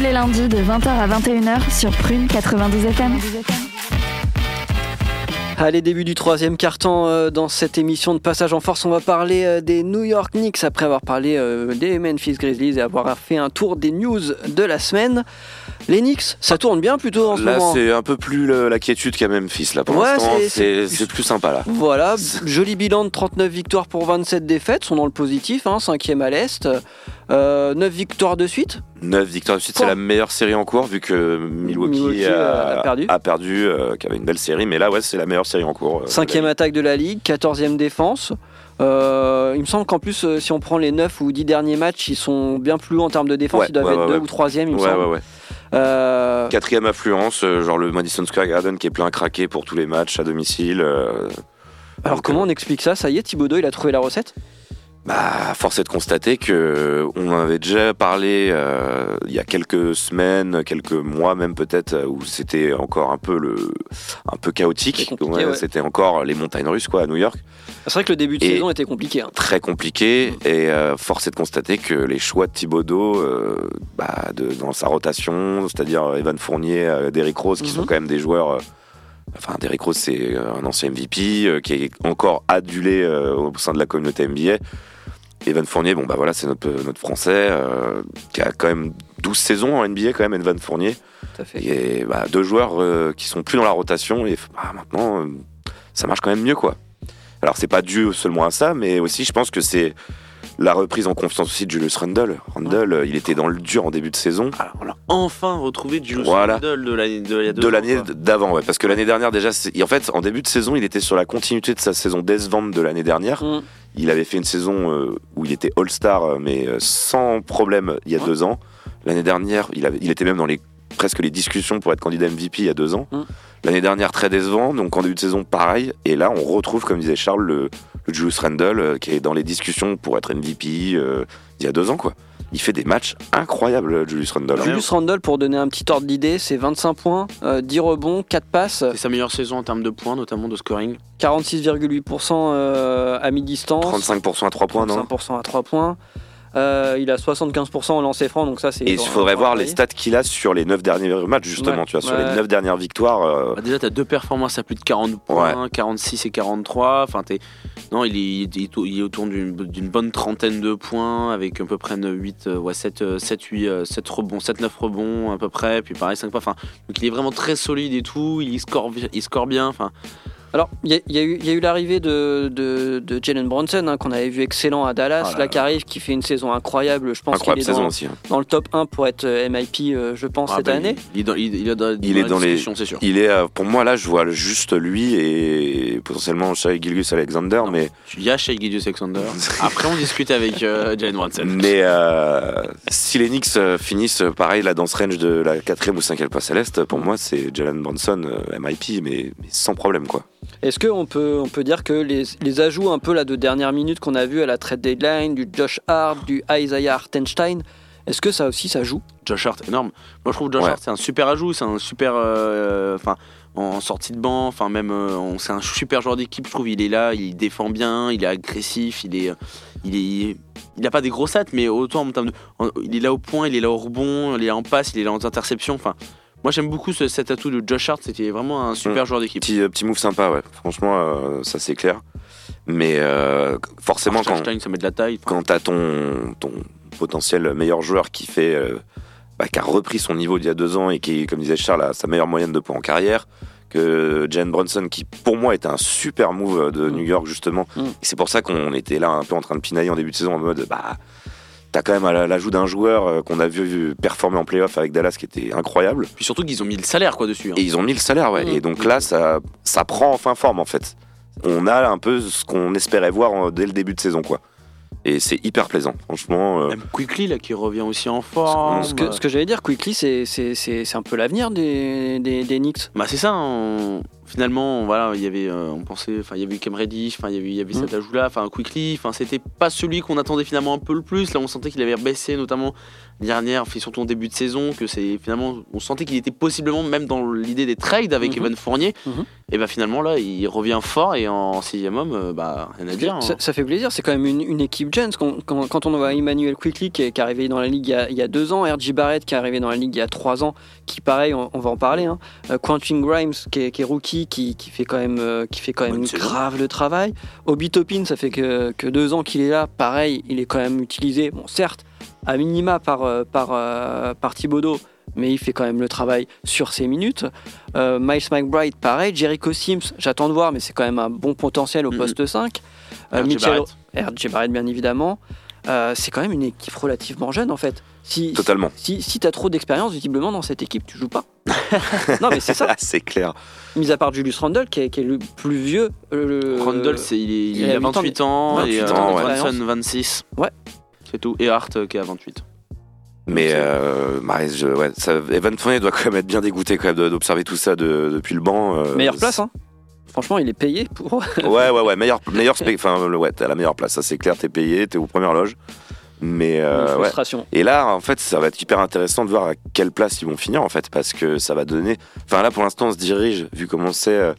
les lundis de 20h à 21h sur Prune 92 FM. Allez, début du troisième carton euh, dans cette émission de Passage en Force. On va parler euh, des New York Knicks après avoir parlé euh, des Memphis Grizzlies et avoir fait un tour des news de la semaine. Les Knicks, ça tourne bien plutôt en ce Là, moment. c'est un peu plus le- la quiétude qu'à Memphis. Là, pour Ouais, l'instant, c'est- plus sympa là. Voilà, *laughs* joli bilan de 39 victoires pour 27 défaites, sont dans le positif, hein, 5e à l'Est. Euh, 9 victoires de suite. 9 victoires de suite, c'est la meilleure série en cours vu que Milwaukee, Milwaukee, a, euh, a perdu. a perdu, euh, qui avait une belle série. Mais là, ouais, c'est la meilleure série en cours. euh, Cinquième attaque de la Ligue, 14e défense. Euh, il me semble qu'en plus, euh, si on prend les 9 ou 10 derniers matchs, ils sont bien plus hauts en termes de défense. Ouais, ils doivent ouais, être ouais, 2 ouais. ou 3e, il me Ouais, semble. Euh, Quatrième affluence, euh, genre le Madison Square Garden qui est plein craqué pour tous les matchs à domicile. euh, alors, donc, comment euh, on explique ça? Ça y est, Thibodeau, il a trouvé la recette? Bah, force est de constater que on en avait déjà parlé euh, il y a quelques semaines, quelques mois même peut-être, euh, où c'était encore un peu le, un peu chaotique. C'était ouais. Encore les montagnes russes quoi à New York, C'est vrai que le début de Et- saison était compliqué. hein. très compliqué. Et euh, force est de constater que les choix de Thibodeau, euh, bah, de, dans sa rotation, c'est-à-dire Evan Fournier, euh, Derrick Rose, qui Mhm. sont quand même des joueurs. euh, Enfin, Derrick Rose, c'est euh, un ancien MVP euh, qui est encore adulé euh, au sein de la communauté NBA. Evan Fournier, bon bah voilà, c'est notre, notre français euh, qui a quand même 12 saisons en NBA quand même, Evan Fournier. Tout à fait. Et bah, deux joueurs euh, qui sont plus dans la rotation et bah, maintenant euh, ça marche quand même mieux quoi. Alors c'est pas dû seulement à ça, mais aussi je pense que c'est la reprise en confiance aussi de Julius Randle. Randle, euh, il était dans le dur en début de saison. Alors, on a enfin retrouvé Julius Voilà. Randle de l'année de, d'avant, ouais, parce que l'année dernière déjà, en fait, en début de saison, il était sur la continuité de sa saison décevante de l'année dernière. Mm. Il avait fait une saison euh, où il était All-Star, euh, mais euh, sans problème il y a deux ans. L'année dernière, il, avait, il était même dans les presque les discussions pour être candidat MVP il y a deux ans. Mm. L'année dernière, très décevant, donc en début de saison, pareil. Et là, on retrouve, comme disait Charles, le, le Julius Randle qui est dans les discussions pour être MVP euh, il y a deux ans, quoi. Il fait des matchs incroyables, Julius Randle. Julius Randle, pour donner un petit ordre d'idée, c'est 25 points, euh, 10 rebonds, 4 passes, C'est sa meilleure saison en termes de points, notamment de scoring. 46,8% euh, à mi-distance, 35% à 3 points, non? 35% à 3 points. Euh, il a 75% en lancer franc, donc ça c'est. Et il faudrait voir les stats qu'il a sur les 9 derniers matchs, justement, Ouais, tu vois, sur ouais. les 9 dernières victoires. euh, Bah, déjà, tu as deux performances à plus de 40 points, 46 et 43. Enfin, t'es- non, il est, il est, il est autour d'une d'une bonne trentaine de points, avec à peu près 8, euh, ouais, 7, 7, 8, euh, 7 rebonds, 7, 9 rebonds à peu près. Puis pareil, 5 points. Enfin, donc il est vraiment très solide et tout. Il score, il score bien. Enfin, Alors, il y, a- y eu- il y a eu l'arrivée de, de, de Jalen Bronson, hein, qu'on avait vu excellent à Dallas, Ah là là, là. qui arrive, qui fait une saison incroyable. Je pense qu'il incroyable est saison dans, aussi. hein. dans le top 1 pour être euh, MIP, euh, je pense, ah, cette bah, année. Il, il est dans, il, il est dans, Il est la dans les- discussion, c'est sûr. Il est, euh, pour moi, là, je vois juste lui et potentiellement Shai Gilgus Alexander, Non. mais, Il y a Shai Gilgeous Alexander. *laughs* Après, on discute avec euh, Jalen Brunson. mais euh, si les Knicks finissent pareil là dans ce range de la quatrième ou cinquième place à l'est, pour moi, c'est Jalen Bronson MIP, mais, mais sans problème quoi. Est-ce qu'on peut, on peut dire que les, les ajouts un peu là, de dernière minute qu'on a vu à la trade deadline, du Josh Hart, du Isaiah Hartenstein, est-ce que ça aussi ça joue? Josh Hart, énorme. Moi, je trouve Josh Ouais. Hart, c'est un super ajout, c'est un super. euh, en sortie de banc, enfin, même. euh, c'est un super joueur d'équipe, je trouve. Il est là, il défend bien, il est agressif, il est. Il est. Il n'a pas des gros stats, mais autant en termes de. en- il est là au point, il est là au rebond, il est là en passe, il est là en interception. Enfin, moi, j'aime beaucoup ce- cet atout de Josh Hart, c'était vraiment un super joueur d'équipe. Petit, euh, petit move sympa, ouais. Franchement, euh, ça c'est clair. Mais euh, forcément, quand, ça met de la taille. Enfin, quand t'as ton, ton potentiel meilleur joueur qui fait euh, bah, qui a repris son niveau d'il y a deux ans et qui, comme disait Charles, a sa meilleure moyenne de points en carrière, que Jalen Brunson, qui pour moi était un super move de Mm. New York justement, Mm. c'est pour ça qu'on était là un peu en train de pinailler en début de saison en mode bah t'as quand même à l'ajout d'un joueur euh, qu'on a vu performer en playoff avec Dallas qui était incroyable, Puis surtout qu'ils ont mis le salaire quoi dessus. hein. et ils ont mis le salaire, ouais. Mm. Et donc là, ça, ça prend enfin forme, en fait. On a un peu ce qu'on espérait voir en- dès le début de saison, quoi. Et c'est hyper plaisant, franchement. euh, Même Quickly là qui revient aussi en forme. Ce que, ce que j'allais dire, Quickly, c'est, c'est, c'est, c'est un peu l'avenir des, des, des Knicks. Bah c'est ça. on- finalement, voilà, il y avait, euh, on pensait, enfin, il y avait Cam Reddish, enfin, il y avait, il y avait cet ajout-là, enfin, Quickly, enfin, c'était pas celui qu'on attendait finalement un peu le plus. Là, on sentait qu'il avait baissé, notamment dernière, fait surtout en début de saison, que c'est finalement, on sentait qu'il était possiblement même dans l'idée des trades avec Mhm. Evan Fournier. Mhm. Et bah finalement là, il revient fort et en sixième homme, euh, bah rien à dire. hein. Ça, ça fait plaisir, c'est quand même une, une équipe jeune. Quand, quand, quand on voit Emmanuel Quickly qui est, qui est arrivé dans la ligue il y, a, il y a deux ans, RJ Barrett qui est arrivé dans la ligue il y a trois ans, qui pareil, on, on va en parler. Hein. Euh, Quentin Grimes qui est, qui est rookie, qui, qui fait quand même, euh, qui fait quand même Bonne grave le travail. Obi Toppin, ça fait que, que deux ans qu'il est là, pareil, il est quand même utilisé, bon certes, à minima par, euh, par, par Thibodeau, mais il fait quand même le travail sur ses minutes. Euh, Miles McBride, pareil. Jericho Sims, j'attends de voir, mais c'est quand même un bon potentiel au poste 5. Euh, Mitchell, Barrett. Bien évidemment. Euh, c'est quand même une équipe relativement jeune, en fait. Si, Totalement. Si, si tu as trop d'expérience, visiblement, dans cette équipe, tu joues pas. *laughs* non, mais c'est ça. Ah, *laughs* c'est clair. Mis à part Julius Randle, qui est, qui est le plus vieux. euh, le- Randall, c'est, il, est, il il a a 28 ans, 28 et euh, ans, ouais. 26. C'est tout. Et Hart euh, qui a 28. Mais euh, je- ouais, ça, Evan Fournier doit quand même être bien dégoûté quand même d'observer tout ça de- depuis le banc. euh, Meilleure place, hein. Franchement, il est payé pour. Ouais, ouais, ouais, meilleur, *laughs* meilleur enfin, le- ouais, t'es à la meilleure place, ça c'est clair, t'es payé, t'es aux premières loges. Mais euh, ouais. Et là, en fait, ça va être hyper intéressant de voir à quelle place ils vont finir, en fait, parce que ça va donner. Enfin, là, pour l'instant, on se dirige, vu comment c'est, euh,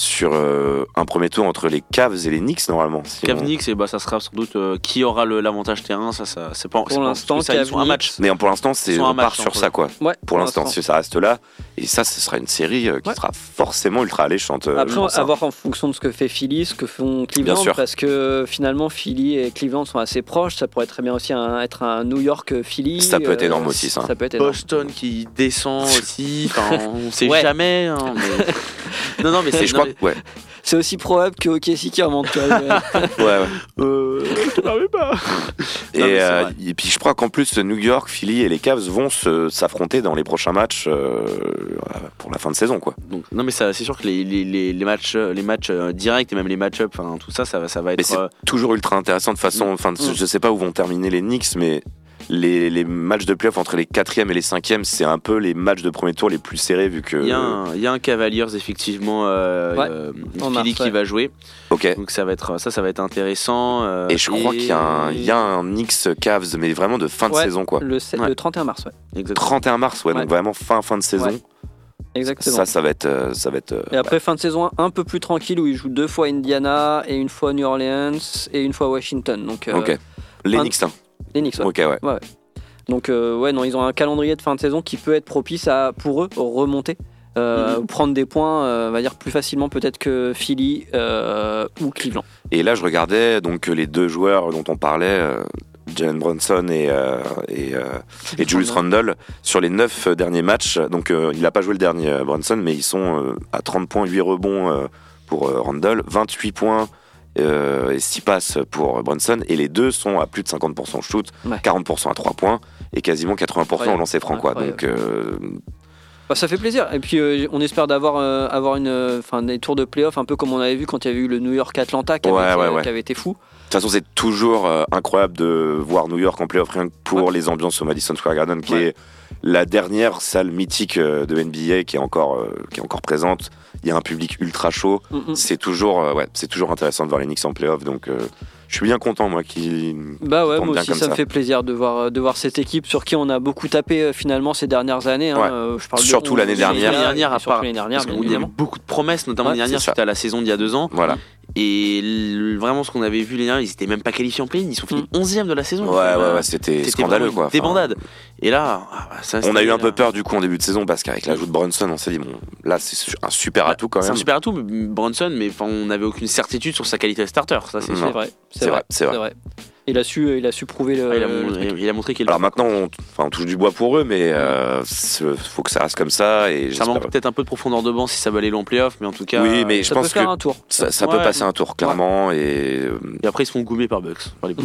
sur euh, un premier tour entre les Cavs et les Knicks, normalement. Si on- Cavnix, et bah, ça sera sans doute euh, qui aura le- l'avantage terrain. Ça, ça, c'est pas, pas- l'instant, ça, ils sont un match. Mais pour l'instant, c'est on part match, sur hein, ça, quoi. Ouais, Pour l'instant, si ça reste là, et ça, ce sera une série euh, qui Ouais. sera forcément ultra alléchante. euh, Après, pour à voir en fonction de ce que fait Philly, ce que font Cleveland, Bien sûr. parce que finalement Philly et Cleveland sont assez proches. Ça pourrait très bien aussi un- être un New York-Philly. Ça peut être énorme aussi, ça. Ça peut être énorme. Boston qui descend aussi. Enfin, on sait Ouais. jamais. hein, mais- *laughs* Non, non, mais c'est. je crois ouais, C'est aussi probable que OKC qui remonte. ouais, ouais. Euh, je pas. Et, Non, euh, et puis je crois qu'en plus New York, Philly et les Cavs vont se- s'affronter dans les prochains matchs euh, pour la fin de saison quoi. Donc, non, mais c'est sûr que les, les, les, les matchs, les matchs euh, directs et même les match-up, tout ça, ça, va- ça va Mais être. c'est euh, toujours ultra intéressant de façon, enfin Mm. je sais pas où vont terminer les Knicks mais les, les matchs de playoff entre les quatrièmes et les cinquièmes c'est un peu les matchs de premier tour les plus serrés vu que. Il y, a un- il y a un Cavaliers effectivement euh, Ouais. euh, Philly qui ouais. va jouer Ok. donc ça va être ça ça va être intéressant euh, Et je crois qu'il y a un, il y a un Knicks Cavs mais vraiment de fin de Ouais. saison quoi. le, sept- Ouais. le 31 mars, ouais. exactement. 31 mars ouais, Ouais. donc vraiment fin fin de saison. Ouais. Exactement. Ça ça va être euh, ça va être. et après, fin de saison un peu plus tranquille où ils jouent deux fois Indiana et une fois New Orleans et une fois Washington. Donc, euh, Ok. Les Knicks hein. Les Knicks, ouais. Ok ouais. Donc euh, ouais, non, ils ont un calendrier de fin de saison qui peut être propice à, pour eux, remonter, euh, Mhm. prendre des points, euh, on va dire plus facilement peut-être que Philly ou Cleveland. Et là, je regardais donc les deux joueurs dont on parlait, Jalen Brunson et, euh, et, euh, et Julius Randle, sur les neuf derniers matchs. Donc, euh, il n'a pas joué le dernier Brunson, mais ils sont à 30 points, 8 rebonds pour Randle, 28 points euh, et 6 passes pour Brunson. Et les deux sont à plus de 50% au shoot, Ouais. 40% à 3 points et quasiment 80% au lancer franc. Quoi. Donc, euh, Bah, ça fait plaisir. Et puis euh, on espère d'avoir euh, avoir une, des tours de playoff un peu comme on avait vu quand il y avait eu le New York Atlanta qui, Ouais, avait, été, ouais, ouais. qui avait été fou. De toute façon, c'est toujours euh, incroyable de voir New York en playoff rien que pour les ambiances au Madison Square Garden, qui est la dernière salle mythique euh, de NBA qui est encore, euh, qui est encore présente. Il y a un public ultra chaud. Mm, mm. C'est toujours, euh, ouais, c'est toujours intéressant de voir les Knicks en playoff. Donc, euh, je suis bien content, moi, qui. Bah ouais, moi aussi ça, me fait plaisir de voir de voir cette équipe sur qui on a beaucoup tapé finalement ces dernières années. hein. Ouais. Je parle de- Surtout l'année et dernière. L'année dernière, à surtout part- l'année dernière, Parce bien qu'il y a eu beaucoup de promesses, notamment Ouais, l'année dernière suite à la saison d'il y a deux ans. Voilà. Et vraiment, ce qu'on avait vu l'année dernière, ils étaient même pas qualifiés en play ils sont finis 11e de la saison. Ouais, ouais, Enfin, ouais, c'était c'était scandaleux, quoi. Enfin, Débandade. Et là, ah, bah, ça, on a eu un peu peur du coup en début de saison parce qu'avec l'ajout de Brunson, on s'est dit bon, là c'est un super atout quand C'est même. un super atout, mais Bronson, mais on n'avait aucune certitude sur sa qualité de starter. Ça, c'est. C'est vrai, C'est vrai, c'est vrai. Il a su, il a su prouver le. Ah, il, a, le mon- truc. il a montré qu'il Alors maintenant, on, enfin, on touche du bois pour eux, mais euh, faut que ça reste comme ça. Et Ça manque peut-être un peu de profondeur de banc si ça va aller loin en playoff, mais en tout cas. Oui, mais je ça peut pense faire que un tour. ça, ça peut passer un tour clairement et euh, Et après, ils se font goumer par Bucks. *laughs*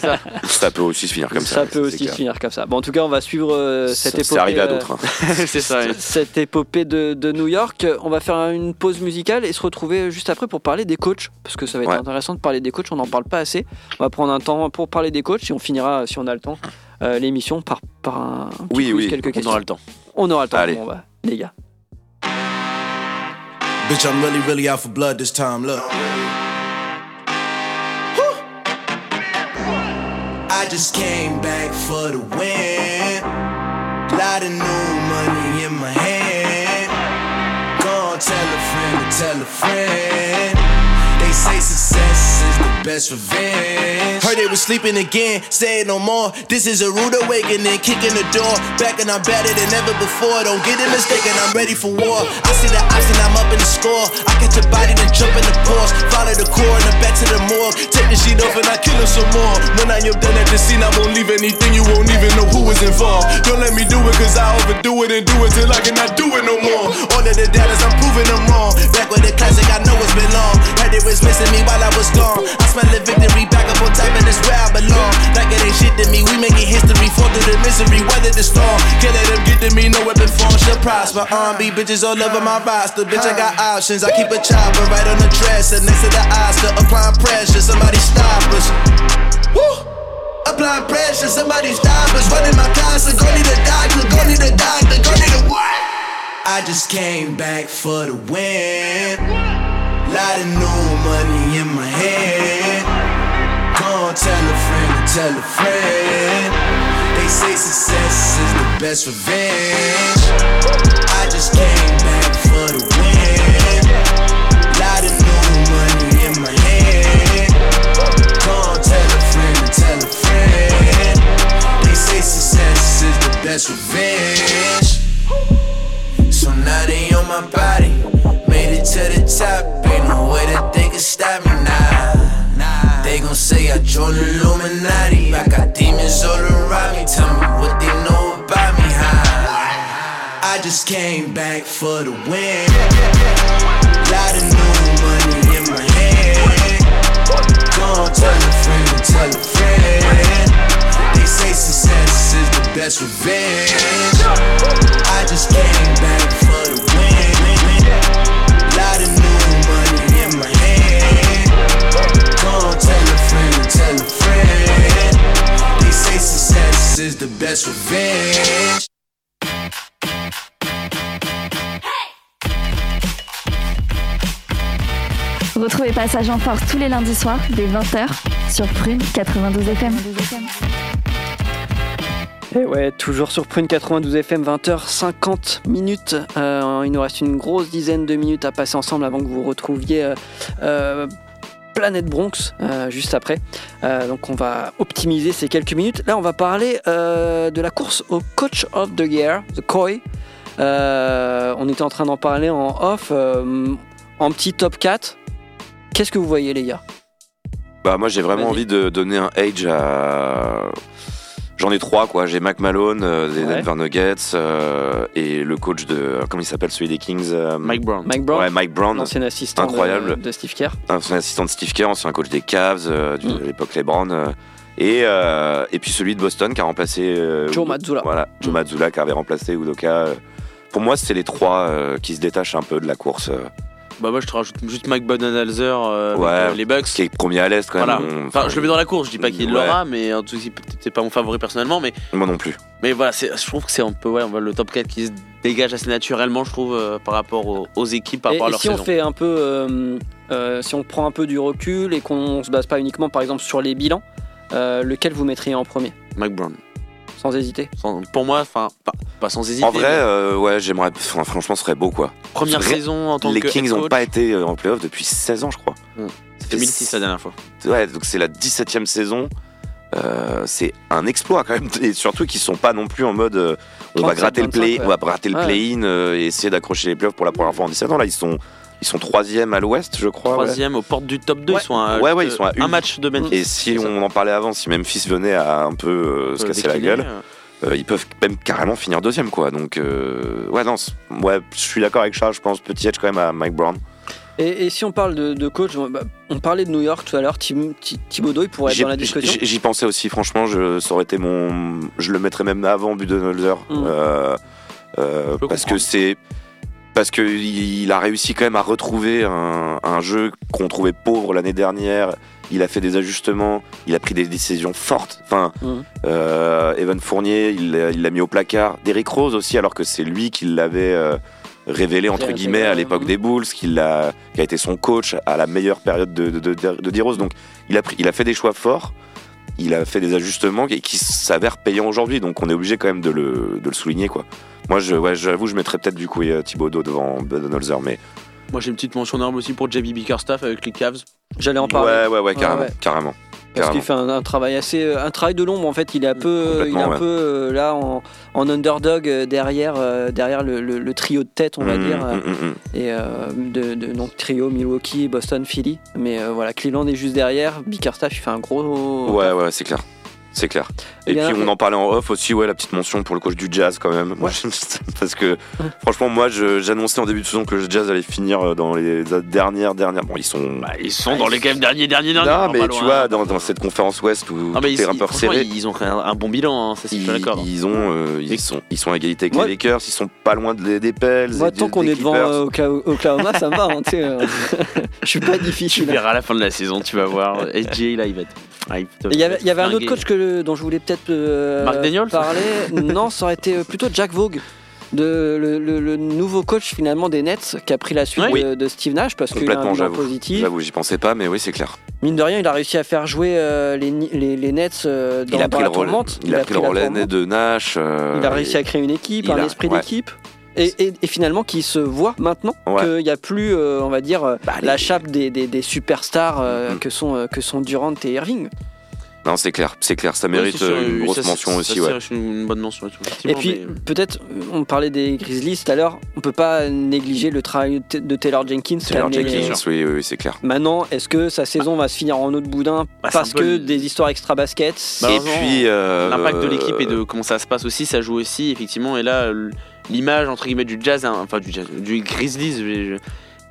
Ça. ça peut aussi se finir comme ça. Ça peut aussi se finir comme ça. Bon, en tout cas, on va suivre euh, cette Ça- épopée. C'est arrivé à euh, d'autres. hein. *laughs* c'est ça. ouais. cette épopée de, de New York. On va faire une pause musicale et se retrouver juste après pour parler des coachs. Parce que ça va être Ouais. intéressant de parler des coachs, on n'en parle pas assez. On va prendre un temps pour parler des coachs et on finira, si on a le temps, euh, l'émission par, par un, petit Oui, quiz, oui, quelques On questions. aura le temps. On aura le temps, Allez. bon, on va, les gars. Bitch, I'm really, really out for blood this time. Look. I just came back for the win. Lot of new money in my hand. Go on, tell a friend to tell a friend. Best revenge. Heard they was sleeping again, say it no more. This is a rude awakening, kicking the door. Back and I'm better than ever before. Don't get it mistaken, I'm ready for war. I see the option, I'm up in the score. I catch a body, then jump in the Porsche. Follow the core and then back to the morgue. Take the sheet off and I kill some more. When I am done at the scene, I won't leave anything. You won't even know who was involved. Don't let me do it, cause I overdo it and do it till I cannot do it no more. All of the doubters, I'm proving them wrong. Back with the classic, I know it's been long. Heard it was missing me while I was gone. I smell the victory back up on top, and it's where I belong. Like it ain't shit to me, we making history. Fall through the misery, weather the storm. Can't let them get to me, no weapon form shall prosper. R&B bitches all over my roster. Bitch, I got options. I keep a chopper right on the dresser next to the Oscar. Applying pressure, somebody stop us. Woo! Applying pressure, somebody stop us. Running my closet, go need a doctor, go need a doctor, go need a what? I just came back for the win. Lot of new money in my hand. On, tell a friend tell a friend. They say success is the best revenge. I just came back for the win. Lot of new money in my hand. On, tell a friend tell a friend. They say success is the best revenge. So now they on my body. Made it to the top. Ain't no way that they can stop me now. They gon' say I joined the Illuminati. I got demons all around me. Tell me what they know about me, huh? I just came back for the win. Lot of new money in my hand. Go on, tell a friend tell a friend. They say success is the best revenge. I just came back for the win. Lot of is the best revenge. Retrouvez Passage en Force tous les lundis soirs dès 20h sur Prune 92 FM. Et ouais, toujours sur Prune 92 FM, 20h50 minutes. Euh, il nous reste une grosse dizaine de minutes à passer ensemble avant que vous retrouviez euh, euh, Planète Bronx euh, juste après. Euh, donc on va optimiser ces quelques minutes. Là, on va parler euh, de la course au Coach of the Year, The. Euh, on était en train d'en parler en off, en petit top 4. Qu'est-ce que vous voyez, les gars? Bah moi j'ai vraiment envie de donner un age à. J'en ai trois quoi. J'ai Mac Malone euh, des Ouais. Denver Nuggets euh, et le coach de comment il s'appelle celui des Kings. euh, Mike Brown. Mike Brown, Ouais, Mike Brown, ancien assistant de- Incroyable. De, Steve Kerr. ancien assistant de Steve Kerr, ancien coach des Cavs euh, du- Mm. de l'époque LeBron. euh, et, euh, et puis celui de Boston qui a remplacé euh, Joe Mazzulla. Voilà, Joe Mm. Mazzulla qui avait remplacé Udoka. euh. Pour moi, c'est les trois euh, qui se détachent un peu de la course. Bah moi je te rajoute juste Mike Budenholzer euh, avec, euh, les Bucks. qui est premier à l'est quand Voilà. même. On- Enfin, je le mets dans la course, je dis pas qu'il Ouais. l'aura, mais en tout cas, c'est pas mon favori personnellement, mais, Moi non plus. mais voilà, je trouve que c'est un peu ouais, on voit le top 4 qui se dégage assez naturellement, je trouve, euh, par rapport aux, aux équipes, par Et, rapport à et leur si on fait un peu, euh, euh, si on prend un peu du recul et qu'on se base pas uniquement par exemple sur les bilans, euh, lequel vous mettriez en premier, Mike Brown. Sans hésiter Sans- pour moi, enfin, pas, pas sans hésiter. En vrai, mais euh, ouais, j'aimerais. franchement, ce serait beau quoi. première vrai, saison en tant Les que Kings head n'ont pas été euh, en playoff depuis 16 ans, je crois. Mm. Ça fait 2006 la dernière fois. Ouais, donc c'est la 17 e saison. Euh, c'est un exploit quand même. *laughs* Et surtout qu'ils sont pas non plus en mode euh, on va 37, gratter le play, 25, on va gratter le Ouais. play-in euh, et essayer d'accrocher les playoffs pour la première fois en 17 ans. Là, ils sont ils sont troisième à l'ouest, je crois. ouais. Troisième aux portes du top 2, Ouais. ils sont à, Ouais, ouais, ils sont à un match de Memphis. Et si on en parlait avant, si Memphis venait à un peu euh, se Euh, casser la gueule, euh. euh, ils peuvent même carrément finir deuxième quoi. Donc euh, ouais non, ouais, je suis d'accord avec Charles. Je pense petit edge quand même à Mike Brown. et, et si on parle de, de coach, bah, on parlait de New York tout à l'heure, Tim- Ti- Thibodeau, il pourrait être dans la discussion. J'y pensais aussi, franchement, je, ça aurait été mon. Je le mettrais même avant Budenholzer. Mm. euh, euh, parce que c'est. Parce qu'il il a réussi quand même à retrouver un, un jeu qu'on trouvait pauvre l'année dernière. Il a fait des ajustements, il a pris des décisions fortes. Enfin, Mm. euh, Evan Fournier, il l'a mis au placard. Derrick Rose aussi, alors que c'est lui qui l'avait euh, révélé entre guillemets à l'époque mhm. des Bulls, a, qui a été son coach à la meilleure période de, de, de, de D-Rose. Donc il a, pris, il a fait des choix forts, il a fait des ajustements et qui s'avèrent payants aujourd'hui. Donc on est obligé quand même de le, de le souligner quoi. Moi, je, ouais, j'avoue, je mettrais peut-être du coup euh, Thibodeau devant Budenholzer, mais Moi j'ai une petite mention honorable aussi pour JB Bickerstaff avec les Cavs. J'allais en parler. ouais, ouais, ouais, carrément, ouais. carrément. Parce qu'il fait un, un travail assez, euh, un travail de l'ombre en fait. Il est un peu, il est un ouais. peu euh, là en, en underdog euh, derrière, euh, derrière le, le- le trio de tête, on va Mm, dire, mm, euh, mm, mm. et euh, de, de- donc trio Milwaukee, Boston, Philly. Mais euh, voilà, Cleveland est juste derrière. Bickerstaff, il fait un gros. Ouais, ouais, c'est clair. C'est clair. Et puis on en parlait en off aussi, ouais, la petite mention pour le coach du jazz quand même. Moi, *laughs* parce que franchement, moi, j'annonçais en début de saison que le jazz allait finir euh, dans les dernières, dernières. Bon, ils sont. Bah, ils sont dans les Cavs derniers, derniers, derniers. non, pas mais tu vois, dans, dans cette conférence Ouest où tout mais ils, est un peu franchement, resserré, ils ont fait un, un bon bilan, hein, ça c'est ils, d'accord. ils ont, euh, ils sont, ils sont à égalité avec les Lakers. Ils sont pas loin de- des Pels. Moi, tant qu'on est devant euh, Okla- Oklahoma, ça me va. hein, tu sais, euh. *laughs* *laughs* Je suis pas Tu difficile. verras à la fin de la saison, tu vas voir. AJ là, il va être. il y avait, un autre coach que, dont je voulais peut-être euh, Mark Daniels? parler. *laughs* non, ça aurait été plutôt Jack Vogue. De, le, le- le nouveau coach finalement des Nets qui a pris la suite Oui. de, de Steve Nash parce qu'il a un Complètement, bilan positif. J'avoue, j'y pensais pas, mais oui, c'est clair. Mine de rien, il a réussi à faire jouer euh, les, Ni- les, les Nets euh, dans, il a dans la tourmente. Il, a pris le la relais de Nash. euh, Il a réussi à créer une équipe, un a- esprit ouais. d'équipe. Et, et- et finalement, qui se voit maintenant Ouais. qu'il n'y a plus, euh, on va dire, euh, Bah, la les- chape des, des- des superstars euh, que, sont, euh, que sont Durant et Irving. Non, c'est clair, c'est clair. Ça mérite sûr, euh, une oui, grosse ça, mention ça, aussi, ça, ouais. c'est une bonne mention. Et effectivement, puis, mais- peut-être, euh, on parlait des Grizzlies tout à l'heure, on peut pas négliger le travail de Taylor Jenkins. Taylor Jenkins, oui, oui, oui, c'est clair. Maintenant, est-ce que sa saison va se finir en eau de boudin Bah, parce peu que des histoires extra basket Bah, et Malheureusement, puis euh, L'impact de l'équipe et de comment ça se passe aussi, ça joue aussi, effectivement. Et là, l'image, entre guillemets, du jazz, hein, enfin du jazz, du Grizzlies, je-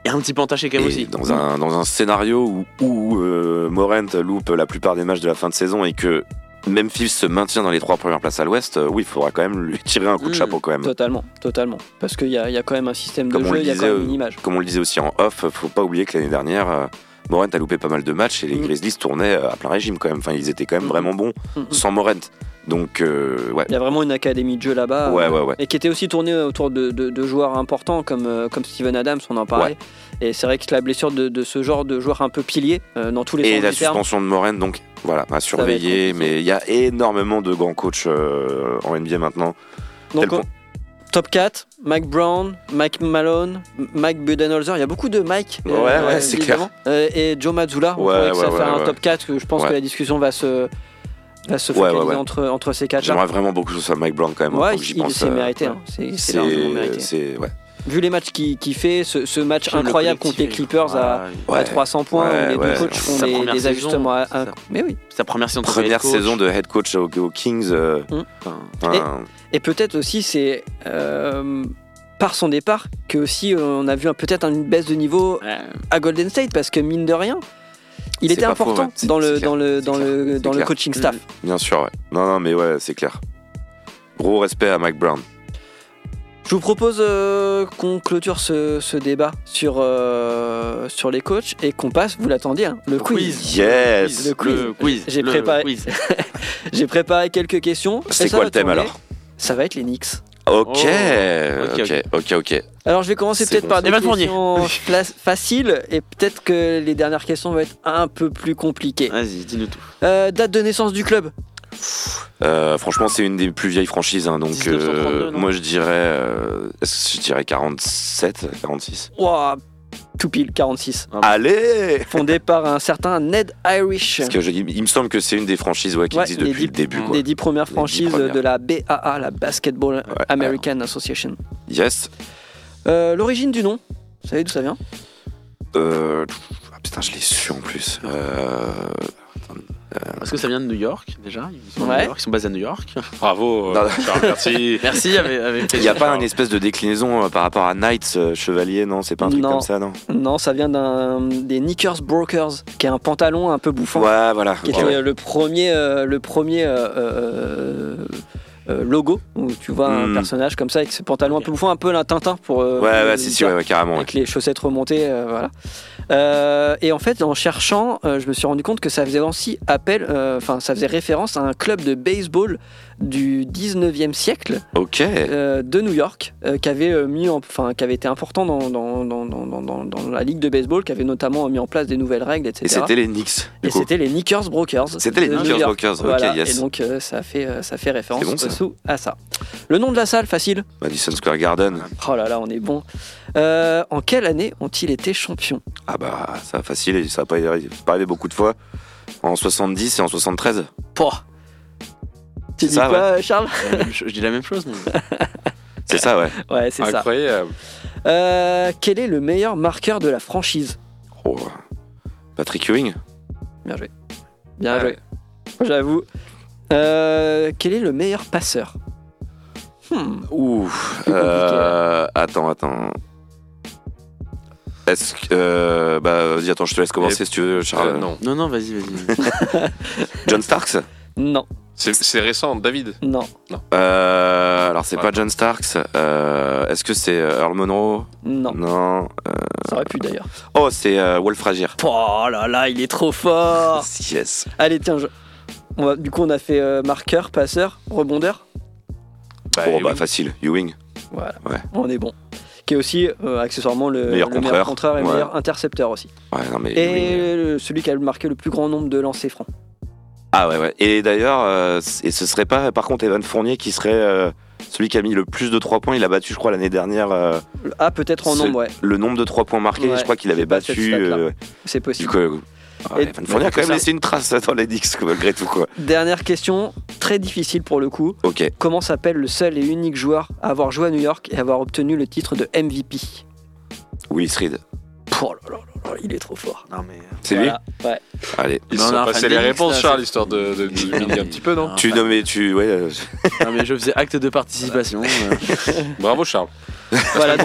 est un petit peu entachée quand même et aussi. dans un dans un scénario où, où euh, Morant loupe la plupart des matchs de la fin de saison et que Memphis se maintient dans les trois premières places à l'Ouest, euh, oui, il faudra quand même lui *laughs* tirer un coup de Mm. chapeau quand même. Totalement, totalement. Parce qu'il y a, il y a quand même un système Comme de on jeu, le il y a quand disait, même euh, une image. Comme on le disait aussi en off, faut pas oublier que l'année dernière, euh, Morant a loupé pas mal de matchs et les Mm. Grizzlies tournaient à plein régime quand même. Enfin, ils étaient quand même Mm. vraiment bons sans Morant. Donc, euh, ouais. Il y a vraiment une académie de jeu là-bas. Ouais, euh, ouais, ouais. Et qui était aussi tournée autour de, de- de joueurs importants comme, euh, comme Steven Adams, on en parlait. Et c'est vrai que la blessure de, de ce genre de joueur un peu pilier, euh, dans tous les Et la terme, suspension de Morant, donc voilà, à surveiller. Mais il y a énormément de grands coachs euh, en NBA maintenant. Donc, top 4, Mike Brown, Mike Malone, Mike Budenholzer, il y a beaucoup de Mike. Ouais, ouais, c'est. Euh, et Joe Mazzulla, on Ouais, que ça ouais, fait ouais, un ouais. top 4, que je pense Ouais. que la discussion va se, va se Ouais, ouais, focaliser ouais. Entre, entre ces quatre-là. J'aimerais vraiment beaucoup que ce soit Mike Brown quand même. Ouais, que j'y il pense, s'est euh, mérité, hein. c'est c'est largement mérité. C'est ouais. Vu les matchs qu'il fait, ce, ce match incroyable contre les. Clippers à, Ouais, à 300 points, Ouais, où les ouais. deux coachs font des, première des saison, ajustements. à-. Mais oui. Sa première saison que Première head coach. saison de head coach aux, aux Kings. euh, Mm. Enfin, un- Et peut-être aussi, c'est euh, par son départ que aussi on a vu peut-être une baisse de niveau ouais. à Golden State parce que mine de rien, il était faux, important ouais. Dans le dans le dans clair. le dans le coaching staff. Bien sûr, ouais. Non, non, mais ouais, c'est clair. Gros respect à Mike Brown. Je vous propose euh, qu'on clôture ce, ce débat sur euh, sur les coachs et qu'on passe, vous l'attendiez, hein, le quiz. Yes Le quiz. Le quiz. J'ai le préparé- quiz. *laughs* J'ai préparé quelques questions. C'est ça quoi va le thème tourner. alors? Ça va être les Knicks. Ok, Oh, ok, ok, ok, ok. Alors je vais commencer peut-être bon, par des questions *laughs* faciles et peut-être que les dernières questions vont être un peu plus compliquées. Vas-y, dis-nous tout. Euh, date de naissance du club Euh, franchement, c'est une des plus vieilles franchises, hein, donc 1932, euh, moi je dirais, euh, je dirais 47, 46. Ouah, tout pile, 46. Ah. Allez Fondé par un certain Ned Irish. Parce que je, il me semble que c'est une des franchises ouais, qui Ouais, existe depuis dix- le début. Quoi. Des dix premières dix franchises premières. de la BAA, la Basketball Ouais, American Association. Yes. Euh, L'origine du nom, vous savez d'où ça vient? Euh, ah, putain, je l'ai su en plus. Euh, Est-ce que ça vient de New York déjà Ils sont, Ouais. New York, ils sont basés à New York. Bravo, Non. euh, Charles, *laughs* merci. Merci, avec, avec Il n'y a pas une espèce de déclinaison euh, par rapport à Knights, euh, Chevalier, non C'est pas un truc Non. comme ça, non Non, ça vient d'un des Knickers Brokers, qui est un pantalon un peu bouffant. Ouais, voilà. qui était ouais. le premier, euh, le premier euh, euh, euh, logo où tu vois un Hmm. personnage comme ça avec ses pantalons un peu bouffants, un peu la Tintin pour. euh, Ouais, ouais, si, si, dire, ouais, ouais, carrément. ouais. Avec les chaussettes remontées, euh, voilà. Euh, et en fait, en cherchant, euh, je me suis rendu compte que ça faisait aussi appel, euh, enfin, ça faisait référence à un club de baseball du 19e siècle de New York qui avait mis enfin qui avait été important dans, la ligue de baseball qui avait notamment mis en place des nouvelles règles etc Et c'était les Knicks. Et c'était les Knickers Brokers C'était les Knickers. Brokers, ok, yes. et donc ça fait ça fait référence bon, ça. dessous à ça le nom de la salle facile Madison Square Garden. oh là là on est bon Euh, en quelle année ont-ils été champions? Ah bah, ça facile, et ça n'a pas pas arrivé beaucoup de fois. En 70 et en 73. Pouah. tu dis ça, quoi Charles? Je dis la même chose. *laughs* C'est ça, ouais. ouais c'est ça Incroyable. Euh, quel est le meilleur marqueur de la franchise? Oh. Patrick Ewing. Bien joué. Bien Ouais. joué. J'avoue. Euh, quel est le meilleur passeur? Hmm. Euh, attends, attends. Est-ce que. euh, bah, vas-y, attends, je te laisse commencer Et- si tu veux, Charles. Euh, non. Non, non, vas-y, vas-y. *laughs* John Starks Non, C'est récent, David. non, Euh, Alors, c'est Ouais. pas John Starks. Euh, Est-ce que c'est Earl Monroe non. Non. euh, Ça aurait pu d'ailleurs. Oh, c'est euh, Wolf Frazier. Oh là là, il est trop fort *laughs* Yes. Allez, tiens, je- on va... du coup, on a fait euh, marqueur, passeur, rebondeur. Bah, Bon, oui. bah, facile. Ewing. Voilà, Ouais. on est bon. Qui est aussi, euh, accessoirement, le Meilleur le contreur et Ouais. meilleur intercepteur aussi. Ouais, non, mais. Ewing, Et celui qui a marqué le plus grand nombre de lancers francs. Ah, ouais, ouais. Et d'ailleurs, euh, et ce serait pas, par contre, Evan Fournier qui serait euh, celui qui a mis le plus de 3 points. Il a battu, je crois, l'année dernière. euh, Ah, peut-être en Ce- nombre, ouais, le nombre de 3 points marqués, Ouais, je crois qu'il avait battu. c'est possible. coup, ah, Evan Fournier a quand même ça. laissé une trace dans les Dix, quoi, malgré tout. Quoi. Dernière question, très difficile pour le coup. Ok. Comment s'appelle le seul et unique joueur à avoir joué à New York et avoir obtenu le titre de MVP Willis Reed. Oh là là là là, il est trop fort. Non, mais. C'est Voilà, ouais. lui Allez. Ils Non, sont non, passés les réponses, là, Charles, histoire de, de, de *laughs* humilier un petit peu, non? Tu nommais, tu. Ouais, euh, Non, mais je faisais acte de participation. *laughs* euh. Bravo, Charles. Voilà,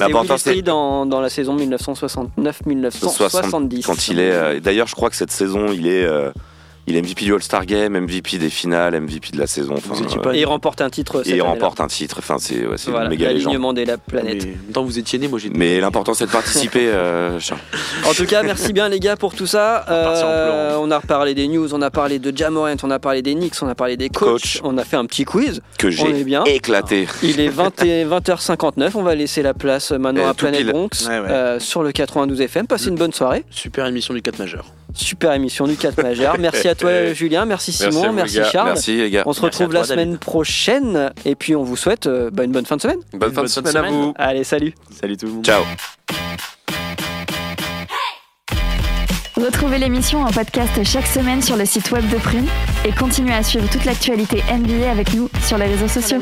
L'important, c'est- dans, dans la saison 1969-1970. quand il est. euh, D'ailleurs, je crois que cette saison, il est. il est MVP du All-Star Game, MVP des finales, MVP de la saison. Enfin, Vous étiez euh, pas- Et il remporte un titre et il remporte un titre. Enfin, c'est ouais, Voilà, une méga légende. l'alignement de la planète. Mais en même temps, vous étiez né, moi j'ai. Mais l'important, c'est de participer, *laughs* euh, Charles. En tout cas, merci bien les gars pour tout ça. Euh, on a reparlé des news, on a parlé de Jamorant, on a parlé des Knicks, on a parlé des coachs, Coach. on a fait un petit quiz. Que j'ai bien. éclaté. Il est 20 et *laughs* 20h59, on va laisser la place maintenant Euh, à pile. Bronx Ouais, ouais. euh, sur le 92 FM. Passez une bonne soirée. Super émission du 4 majeur. Super émission du 4 majeur. *laughs* Merci à toi Julien, merci Simon, merci. Charles. Merci, les gars. On se retrouve la semaine David. prochaine et puis on vous souhaite euh, bah, une bonne fin de semaine. Bonne fin de semaine à vous. Allez, salut. Salut tout le monde. Ciao. Retrouvez l'émission en podcast chaque semaine sur le site web de Prune et continuez à suivre toute l'actualité NBA avec nous sur les réseaux sociaux.